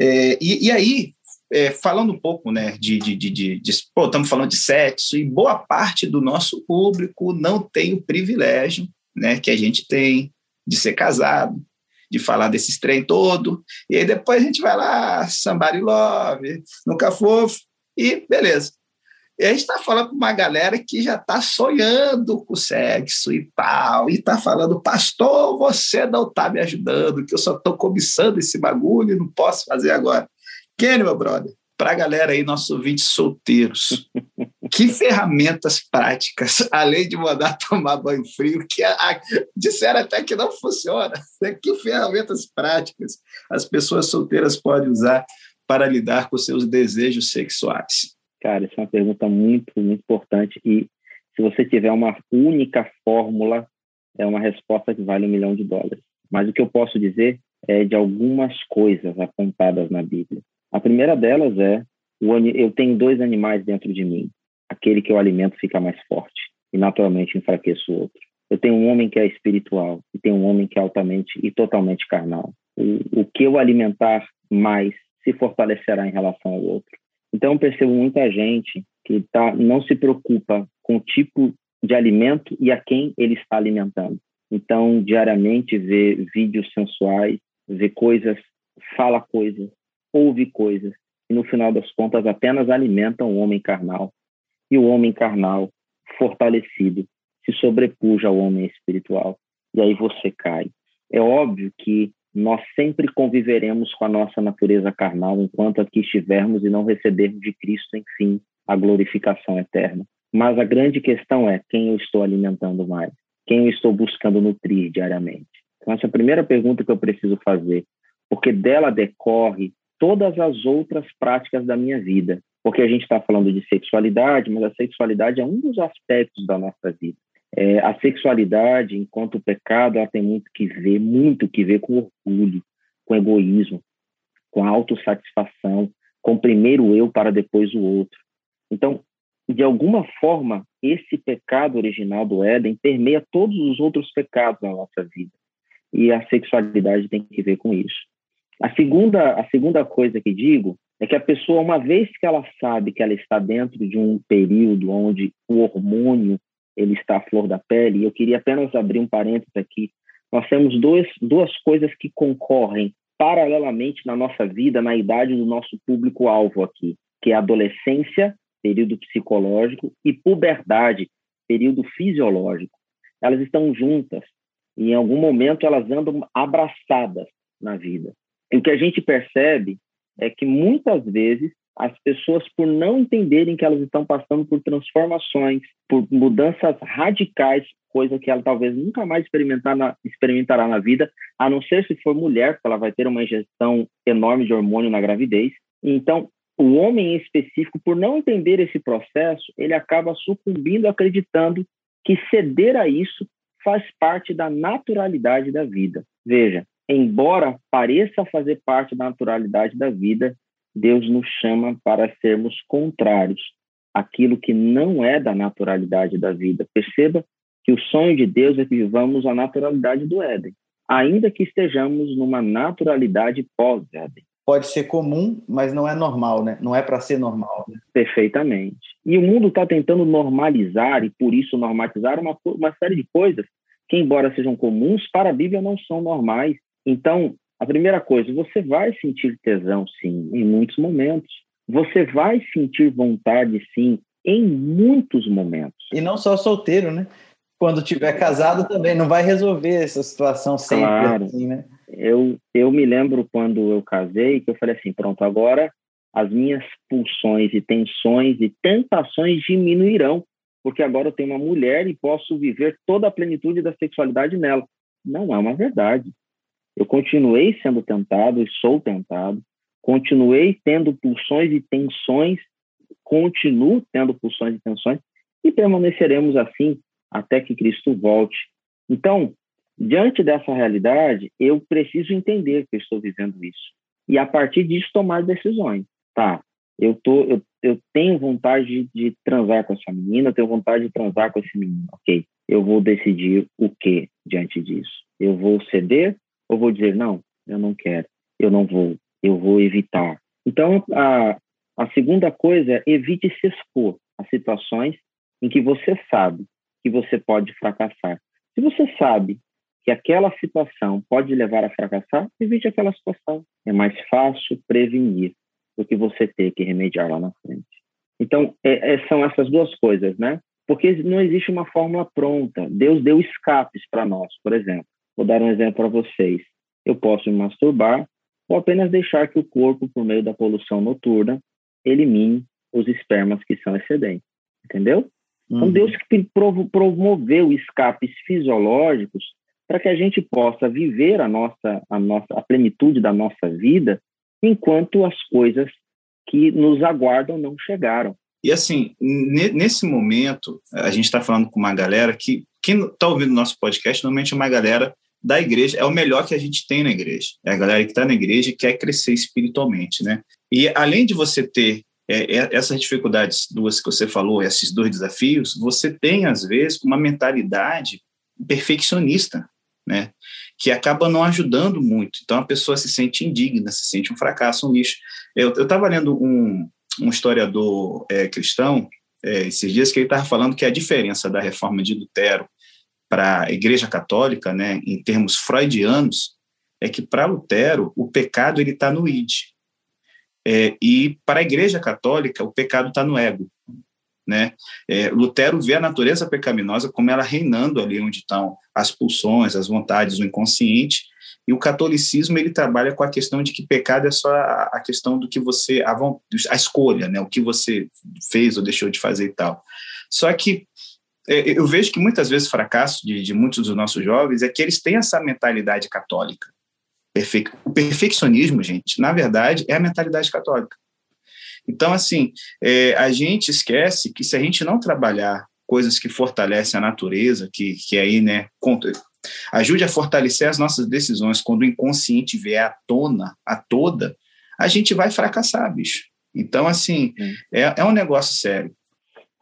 É, e, e aí, é, falando um pouco, né, de, de, de, de, de pô, estamos falando de sexo, e boa parte do nosso público não tem o privilégio, né, que a gente tem de ser casado, de falar desses trem todo, e aí depois a gente vai lá, somebody love, nunca fofo, e beleza. E a gente está falando para uma galera que já está sonhando com sexo e tal, e está falando, pastor, você não está me ajudando, que eu só estou cobiçando esse bagulho e não posso fazer agora. Kenny, meu brother, para a galera aí, nossos ouvintes solteiros, que ferramentas práticas, além de mandar tomar banho frio, que a, a, disseram até que não funciona, né? que ferramentas práticas as pessoas solteiras podem usar para lidar com seus desejos sexuais? Cara, isso é uma pergunta muito, muito importante e se você tiver uma única fórmula, é uma resposta que vale um milhão de dólares. Mas o que eu posso dizer é de algumas coisas apontadas na Bíblia. A primeira delas é eu tenho dois animais dentro de mim. Aquele que eu alimento fica mais forte e naturalmente enfraqueço o outro. Eu tenho um homem que é espiritual e tenho um homem que é altamente e totalmente carnal. O, o que eu alimentar mais se fortalecerá em relação ao outro. Então eu percebo muita gente que tá, não se preocupa com o tipo de alimento e a quem ele está alimentando. Então, diariamente, vê vídeos sensuais, vê coisas, fala coisas, ouve coisas e, no final das contas, apenas alimentam o homem carnal. E o homem carnal, fortalecido, se sobrepuja ao homem espiritual. E aí você cai. É óbvio que nós sempre conviveremos com a nossa natureza carnal enquanto aqui estivermos e não recebermos de Cristo, enfim, a glorificação eterna. Mas a grande questão é quem eu estou alimentando mais, quem eu estou buscando nutrir diariamente. Então, essa é a primeira pergunta que eu preciso fazer, porque dela decorre todas as outras práticas da minha vida. Porque a gente está falando de sexualidade, mas a sexualidade é um dos aspectos da nossa vida. É, a sexualidade, enquanto pecado, ela tem muito que ver, muito que ver com orgulho, com egoísmo, com autossatisfação, com primeiro eu para depois o outro. Então, de alguma forma, esse pecado original do Éden permeia todos os outros pecados da nossa vida. E a sexualidade tem que ver com isso. A segunda, a segunda coisa que digo é que a pessoa, uma vez que ela sabe que ela está dentro de um período onde o hormônio ele está à flor da pele, e eu queria apenas abrir um parênteses aqui, nós temos dois, duas coisas que concorrem paralelamente na nossa vida, na idade do nosso público-alvo aqui, que é adolescência, período psicológico, e puberdade, período fisiológico. Elas estão juntas, e em algum momento elas andam abraçadas na vida. O que a gente percebe é que muitas vezes as pessoas, por não entenderem que elas estão passando por transformações, por mudanças radicais, coisa que ela talvez nunca mais experimentar na, experimentará na vida, a não ser se for mulher, porque ela vai ter uma injeção enorme de hormônio na gravidez. Então, o homem em específico, por não entender esse processo, ele acaba sucumbindo, acreditando que ceder a isso faz parte da naturalidade da vida. Veja, embora pareça fazer parte da naturalidade da vida, Deus nos chama para sermos contrários àquilo que não é da naturalidade da vida. Perceba que o sonho de Deus é que vivamos a naturalidade do Éden, ainda que estejamos numa naturalidade pós-Éden. Pode ser comum, mas não é normal, né? Não é para ser normal. Né? Perfeitamente. E o mundo está tentando normalizar, e por isso normatizar uma, uma série de coisas que, embora sejam comuns, para a Bíblia não são normais. Então, a primeira coisa, você vai sentir tesão, sim, em muitos momentos. Você vai sentir vontade, sim, em muitos momentos. E não só solteiro, né? Quando tiver casado também, não vai resolver essa situação sempre claro. assim, né? Eu, eu me lembro quando eu casei, que eu falei assim, pronto, agora as minhas pulsões e tensões e tentações diminuirão, porque agora eu tenho uma mulher e posso viver toda a plenitude da sexualidade nela. Não é uma verdade. Eu continuei sendo tentado e sou tentado, continuei tendo pulsões e tensões continuo tendo pulsões e tensões e permaneceremos assim até que Cristo volte. Então, diante dessa realidade, eu preciso entender que eu estou vivendo isso e a partir disso tomar decisões. Tá, eu tô, eu, eu tenho vontade de, de transar com essa menina, eu tenho vontade de transar com esse menino, ok? Eu vou decidir o que diante disso. Eu vou ceder ou vou dizer não, eu não quero, eu não vou, eu vou evitar. Então, a, a segunda coisa é evite se expor a situações em que você sabe que você pode fracassar. Se você sabe que aquela situação pode levar a fracassar, evite aquela situação. É mais fácil prevenir do que você ter que remediar lá na frente. Então, é, é, são essas duas coisas, né? Porque não existe uma fórmula pronta. Deus deu escapes para nós, por exemplo. Vou dar um exemplo para vocês. Eu posso me masturbar ou apenas deixar que o corpo, por meio da poluição noturna, elimine os espermas que são excedentes. Entendeu? Então, uhum. Então, Deus que promoveu escapes fisiológicos para que a gente possa viver a nossa, a nossa a plenitude da nossa vida enquanto as coisas que nos aguardam não chegaram. E assim, nesse momento, a gente está falando com uma galera que, quem está ouvindo nosso podcast, normalmente é uma galera da igreja, é o melhor que a gente tem na igreja. É a galera que está na igreja e quer crescer espiritualmente, né? E além de você ter é, é, essas dificuldades duas que você falou, esses dois desafios, você tem, às vezes, uma mentalidade perfeccionista, né? Que acaba não ajudando muito. Então a pessoa se sente indigna, se sente um fracasso, um lixo. Eu estava lendo um, um historiador é, cristão é, esses dias que ele estava falando que a diferença da reforma de Lutero para a Igreja Católica, né, em termos freudianos, é que para Lutero o pecado ele está no id, é, e para a Igreja Católica o pecado está no ego. Né? É, Lutero vê a natureza pecaminosa como ela reinando ali onde estão as pulsões, as vontades, o inconsciente, e o catolicismo ele trabalha com a questão de que pecado é só a, questão do que você a, a, escolha, né? O que você fez ou deixou de fazer e tal. Só que eu vejo que muitas vezes o fracasso de, de muitos dos nossos jovens é que eles têm essa mentalidade católica. Perfe... O perfeccionismo, gente, na verdade, é a mentalidade católica. Então, assim, é, a gente esquece que se a gente não trabalhar coisas que fortalecem a natureza, que, que aí, né, conta, ajude a fortalecer as nossas decisões quando o inconsciente vier à tona, a toda, a gente vai fracassar, bicho. Então, assim, é, é um negócio sério.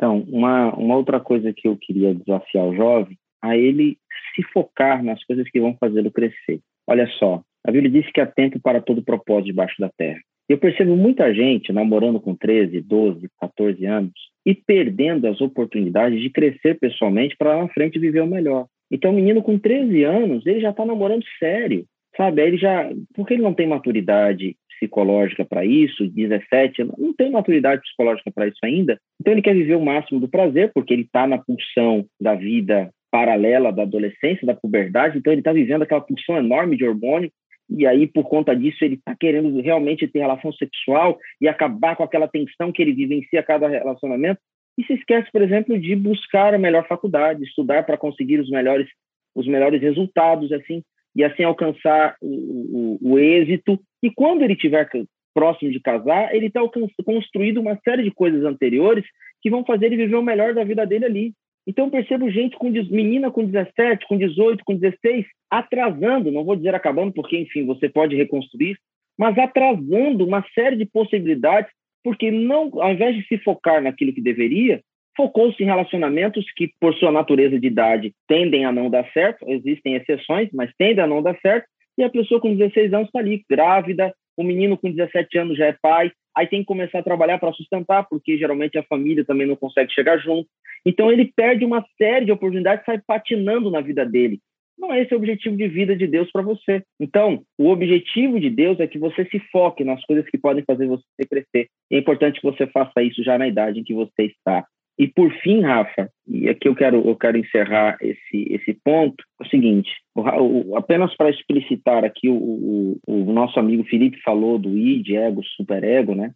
Então, uma, uma outra coisa que eu queria desafiar o jovem, a ele se focar nas coisas que vão fazê-lo crescer. Olha só, a Bíblia diz que há tempo para todo propósito debaixo da terra. Eu percebo muita gente namorando com 13, 12, 14 anos e perdendo as oportunidades de crescer pessoalmente para lá na frente viver o melhor. Então, o menino com 13 anos, ele já está namorando sério, sabe? Aí ele já. Porque ele não tem maturidade psicológica para isso, 17, não tem maturidade psicológica para isso ainda. Então, ele quer viver o máximo do prazer, porque ele está na pulsão da vida paralela da adolescência, da puberdade, então ele está vivendo aquela pulsão enorme de hormônio e aí, por conta disso, ele está querendo realmente ter relação sexual e acabar com aquela tensão que ele vivencia a cada relacionamento, e se esquece, por exemplo, de buscar a melhor faculdade, estudar para conseguir os melhores, os melhores resultados, assim, e assim alcançar o, o, o êxito. E quando ele estiver próximo de casar, ele está construído uma série de coisas anteriores que vão fazer ele viver o melhor da vida dele ali. Então, percebo gente com menina com 17, com 18, com 16, atrasando, não vou dizer acabando, porque, enfim, você pode reconstruir, mas atrasando uma série de possibilidades, porque não, ao invés de se focar naquilo que deveria, focou-se em relacionamentos que, por sua natureza de idade, tendem a não dar certo, existem exceções, mas tendem a não dar certo, e a pessoa com 16 anos está ali, grávida, o menino com 17 anos já é pai, aí tem que começar a trabalhar para sustentar, porque geralmente a família também não consegue chegar junto. Então ele perde uma série de oportunidades, sai patinando na vida dele. Não é esse o objetivo de vida de Deus para você. Então, o objetivo de Deus é que você se foque nas coisas que podem fazer você crescer. É importante que você faça isso já na idade em que você está. E por fim, Rafa, e aqui eu quero, eu quero encerrar esse, esse ponto, é o seguinte, o, o, apenas para explicitar aqui, o, o, nosso amigo Felipe falou do id, ego, superego, né?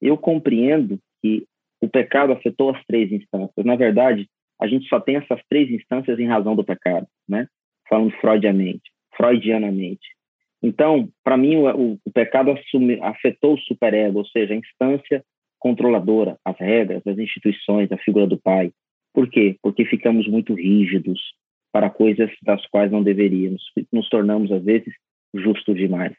Eu compreendo que o pecado afetou as três instâncias. Na verdade, a gente só tem essas três instâncias em razão do pecado, né? Falando freudianamente, freudianamente. Então, para mim, o, o, pecado assume, afetou o superego, ou seja, a instância controladora, as regras, as instituições, a figura do pai. Por quê? Porque ficamos muito rígidos para coisas das quais não deveríamos. Nos tornamos, às vezes, justos demais.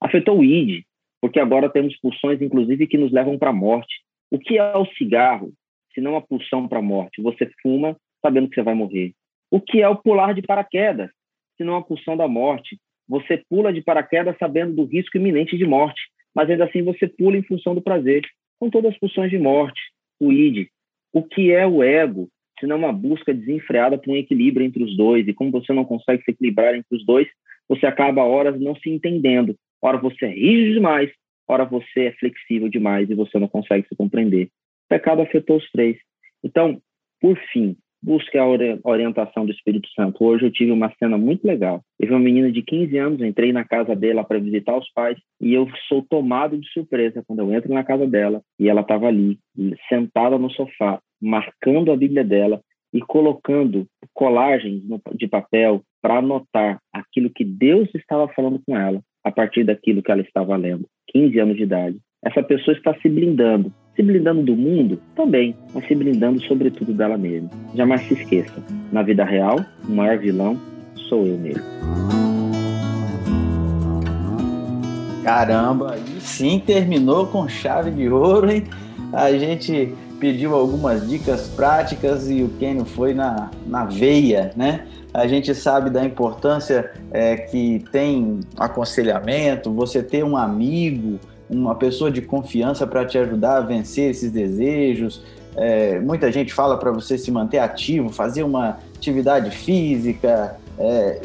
Afetou o ID, porque agora temos pulsões, inclusive, que nos levam para a morte. O que é o cigarro, se não a pulsão para a morte? Você fuma sabendo que você vai morrer. O que é o pular de paraquedas, se não a pulsão da morte? Você pula de paraquedas sabendo do risco iminente de morte, mas ainda assim você pula em função do prazer. Com todas as pulsões de morte, o id. O que é o ego, se não uma busca desenfreada por um equilíbrio entre os dois? E como você não consegue se equilibrar entre os dois, você acaba horas não se entendendo. Ora você é rígido demais, ora você é flexível demais e você não consegue se compreender. O pecado afetou os três. Então, por fim, busque a orientação do Espírito Santo. Hoje eu tive uma cena muito legal. Teve uma menina de 15 anos, entrei na casa dela para visitar os pais e eu sou tomado de surpresa quando eu entro na casa dela e ela estava ali, sentada no sofá, marcando a Bíblia dela e colocando colagens de papel para anotar aquilo que Deus estava falando com ela a partir daquilo que ela estava lendo. 15 anos de idade. Essa pessoa está se blindando se blindando do mundo também, mas se blindando sobretudo dela mesma. Jamais se esqueça, na vida real, o maior vilão sou eu mesmo. Caramba, e sim terminou com chave de ouro, hein? A gente pediu algumas dicas práticas e o Kenio foi na, na veia, né? A gente sabe da importância é, que tem aconselhamento, você ter um amigo, uma pessoa de confiança para te ajudar a vencer esses desejos. É, muita gente fala para você se manter ativo, fazer uma atividade física, é,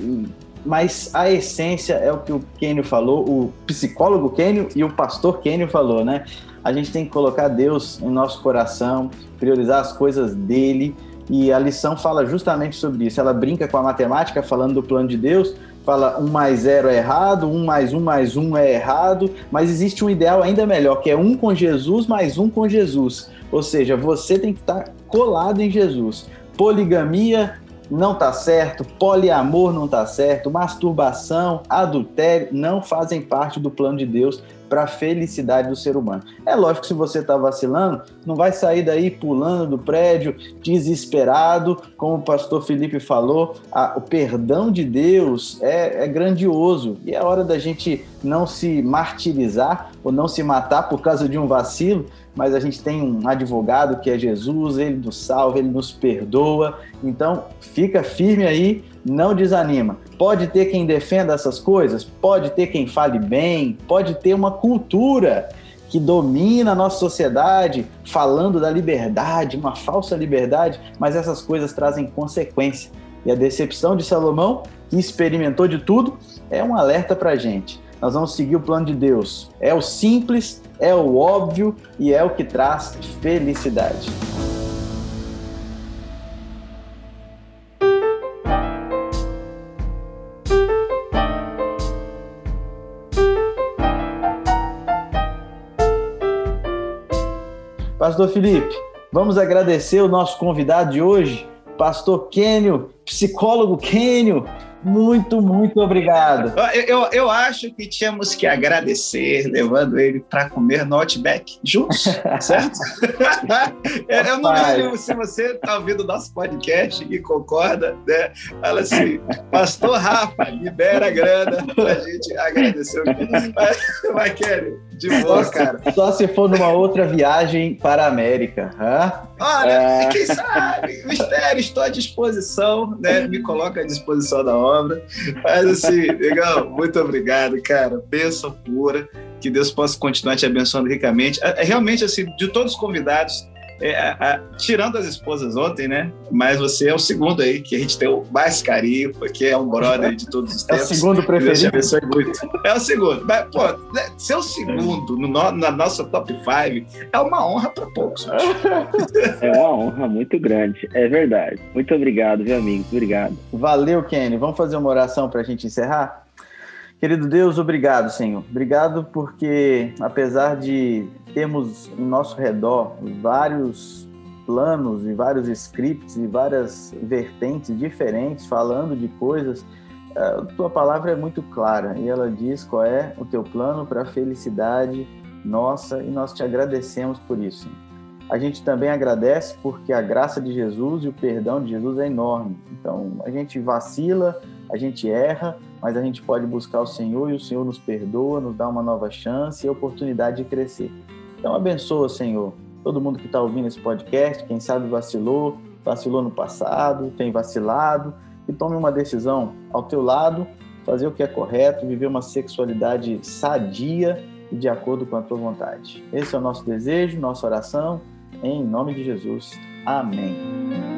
mas a essência é o que o Kenio falou, o psicólogo Kenio e o pastor Kenio falou, né? A gente tem que colocar Deus em nosso coração, priorizar as coisas dele, e a lição fala justamente sobre isso. Ela brinca com a matemática, falando do plano de Deus, fala um mais zero é errado, um mais um mais um é errado, mas existe um ideal ainda melhor, que é um com Jesus mais um com Jesus. Ou seja, você tem que estar colado em Jesus. Poligamia não está certo, poliamor não está certo, masturbação, adultério não fazem parte do plano de Deus para a felicidade do ser humano. É lógico que se você está vacilando, não vai sair daí pulando do prédio, desesperado, como o pastor Felipe falou, a, o perdão de Deus é, é grandioso e é hora da gente não se martirizar ou não se matar por causa de um vacilo, mas a gente tem um advogado que é Jesus, ele nos salva, ele nos perdoa. Então, fica firme aí, não desanima. Pode ter quem defenda essas coisas, pode ter quem fale bem, pode ter uma cultura que domina a nossa sociedade falando da liberdade, uma falsa liberdade, mas essas coisas trazem consequência. E a decepção de Salomão, que experimentou de tudo, é um alerta para a gente. Nós vamos seguir o plano de Deus. É o simples, é o óbvio e é o que traz felicidade. Pastor Felipe, vamos agradecer o nosso convidado de hoje, Pastor Quênio, psicólogo Quênio. Muito, muito obrigado. Eu, eu, eu, acho que tínhamos que agradecer, levando ele para comer no Outback juntos, certo? eu não lembro se você está ouvindo nosso podcast e concorda, né? Fala assim, Pastor Rafa, libera a grana para a gente agradecer o que. Mas Kelly, de boa, cara. Só se for numa outra viagem para a América. Hã? Olha, é... quem sabe? Mistério, estou à disposição, né? Me coloca à disposição da obra. Mas assim, legal, muito obrigado, cara. Bênção pura. Que Deus possa continuar te abençoando ricamente. É, é realmente, assim, de todos os convidados, é, a, tirando as esposas ontem, né? Mas você é o segundo aí que a gente tem o mais carinho, porque é um brother de todos os tempos. É o segundo preferido. Deus te muito. É o segundo. Mas, pô, né, ser o segundo no, na nossa top 5 é uma honra para poucos. É uma honra muito grande, é verdade. Muito obrigado, viu, amigos? Obrigado. Valeu, Kenny. Vamos fazer uma oração para a gente encerrar? Querido Deus, obrigado, Senhor. Obrigado porque, apesar de termos em nosso redor vários planos e vários scripts e várias vertentes diferentes falando de coisas, a tua palavra é muito clara e ela diz qual é o teu plano para a felicidade nossa e nós te agradecemos por isso. A gente também agradece porque a graça de Jesus e o perdão de Jesus é enorme. Então, a gente vacila, a gente erra, mas a gente pode buscar o Senhor e o Senhor nos perdoa, nos dá uma nova chance e oportunidade de crescer. Então, abençoa, Senhor, todo mundo que está ouvindo esse podcast, quem sabe vacilou, vacilou no passado, tem vacilado, e tome uma decisão ao teu lado, fazer o que é correto, viver uma sexualidade sadia e de acordo com a tua vontade. Esse é o nosso desejo, nossa oração, em nome de Jesus. Amém.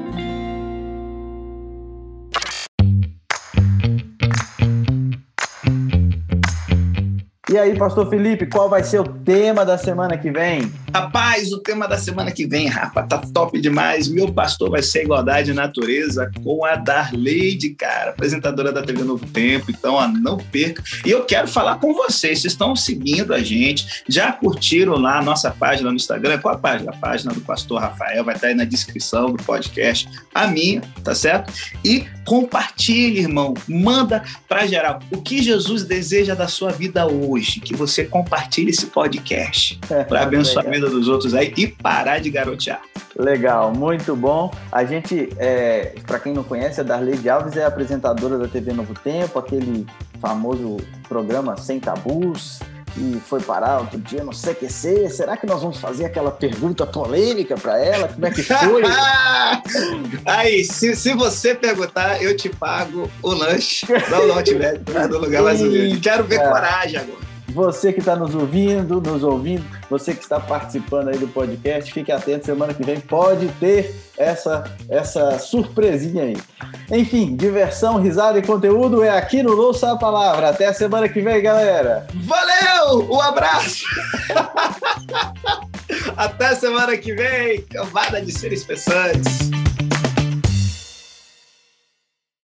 E aí, pastor Felipe, qual vai ser o tema da semana que vem? Rapaz, o tema da semana que vem, rapaz, tá top demais. Meu pastor vai ser Igualdade e Natureza com a Darleide, cara, apresentadora da TV Novo Tempo. Então, ó, não perca. E eu quero falar com vocês. Vocês estão seguindo a gente, já curtiram lá a nossa página no Instagram? Qual a página? A página do pastor Rafael vai estar aí na descrição do podcast. A minha, tá certo? E compartilhe, irmão. Manda para geral. O que Jesus deseja da sua vida hoje? hoje, que você compartilhe esse podcast para abençoar dos outros aí e parar de garotear. Legal, muito bom. A gente, é, para quem não conhece, a Darley Alves é apresentadora da TV Novo Tempo, aquele famoso programa Sem Tabus, e foi parar outro dia no CQC. Será que nós vamos fazer aquela pergunta polêmica para ela? Como é que foi? Aí, se, se você perguntar, eu te pago o lanche. Não, não tiver no lugar mais humilde. Quero ver coragem agora. Você que está nos ouvindo, nos ouvindo, você que está participando aí do podcast, fique atento, semana que vem pode ter essa, essa surpresinha aí. Enfim, diversão, risada e conteúdo é aqui no Louça a Palavra. Até a semana que vem, galera. Valeu! Um abraço! Até semana que vem, cambada de seres pensantes.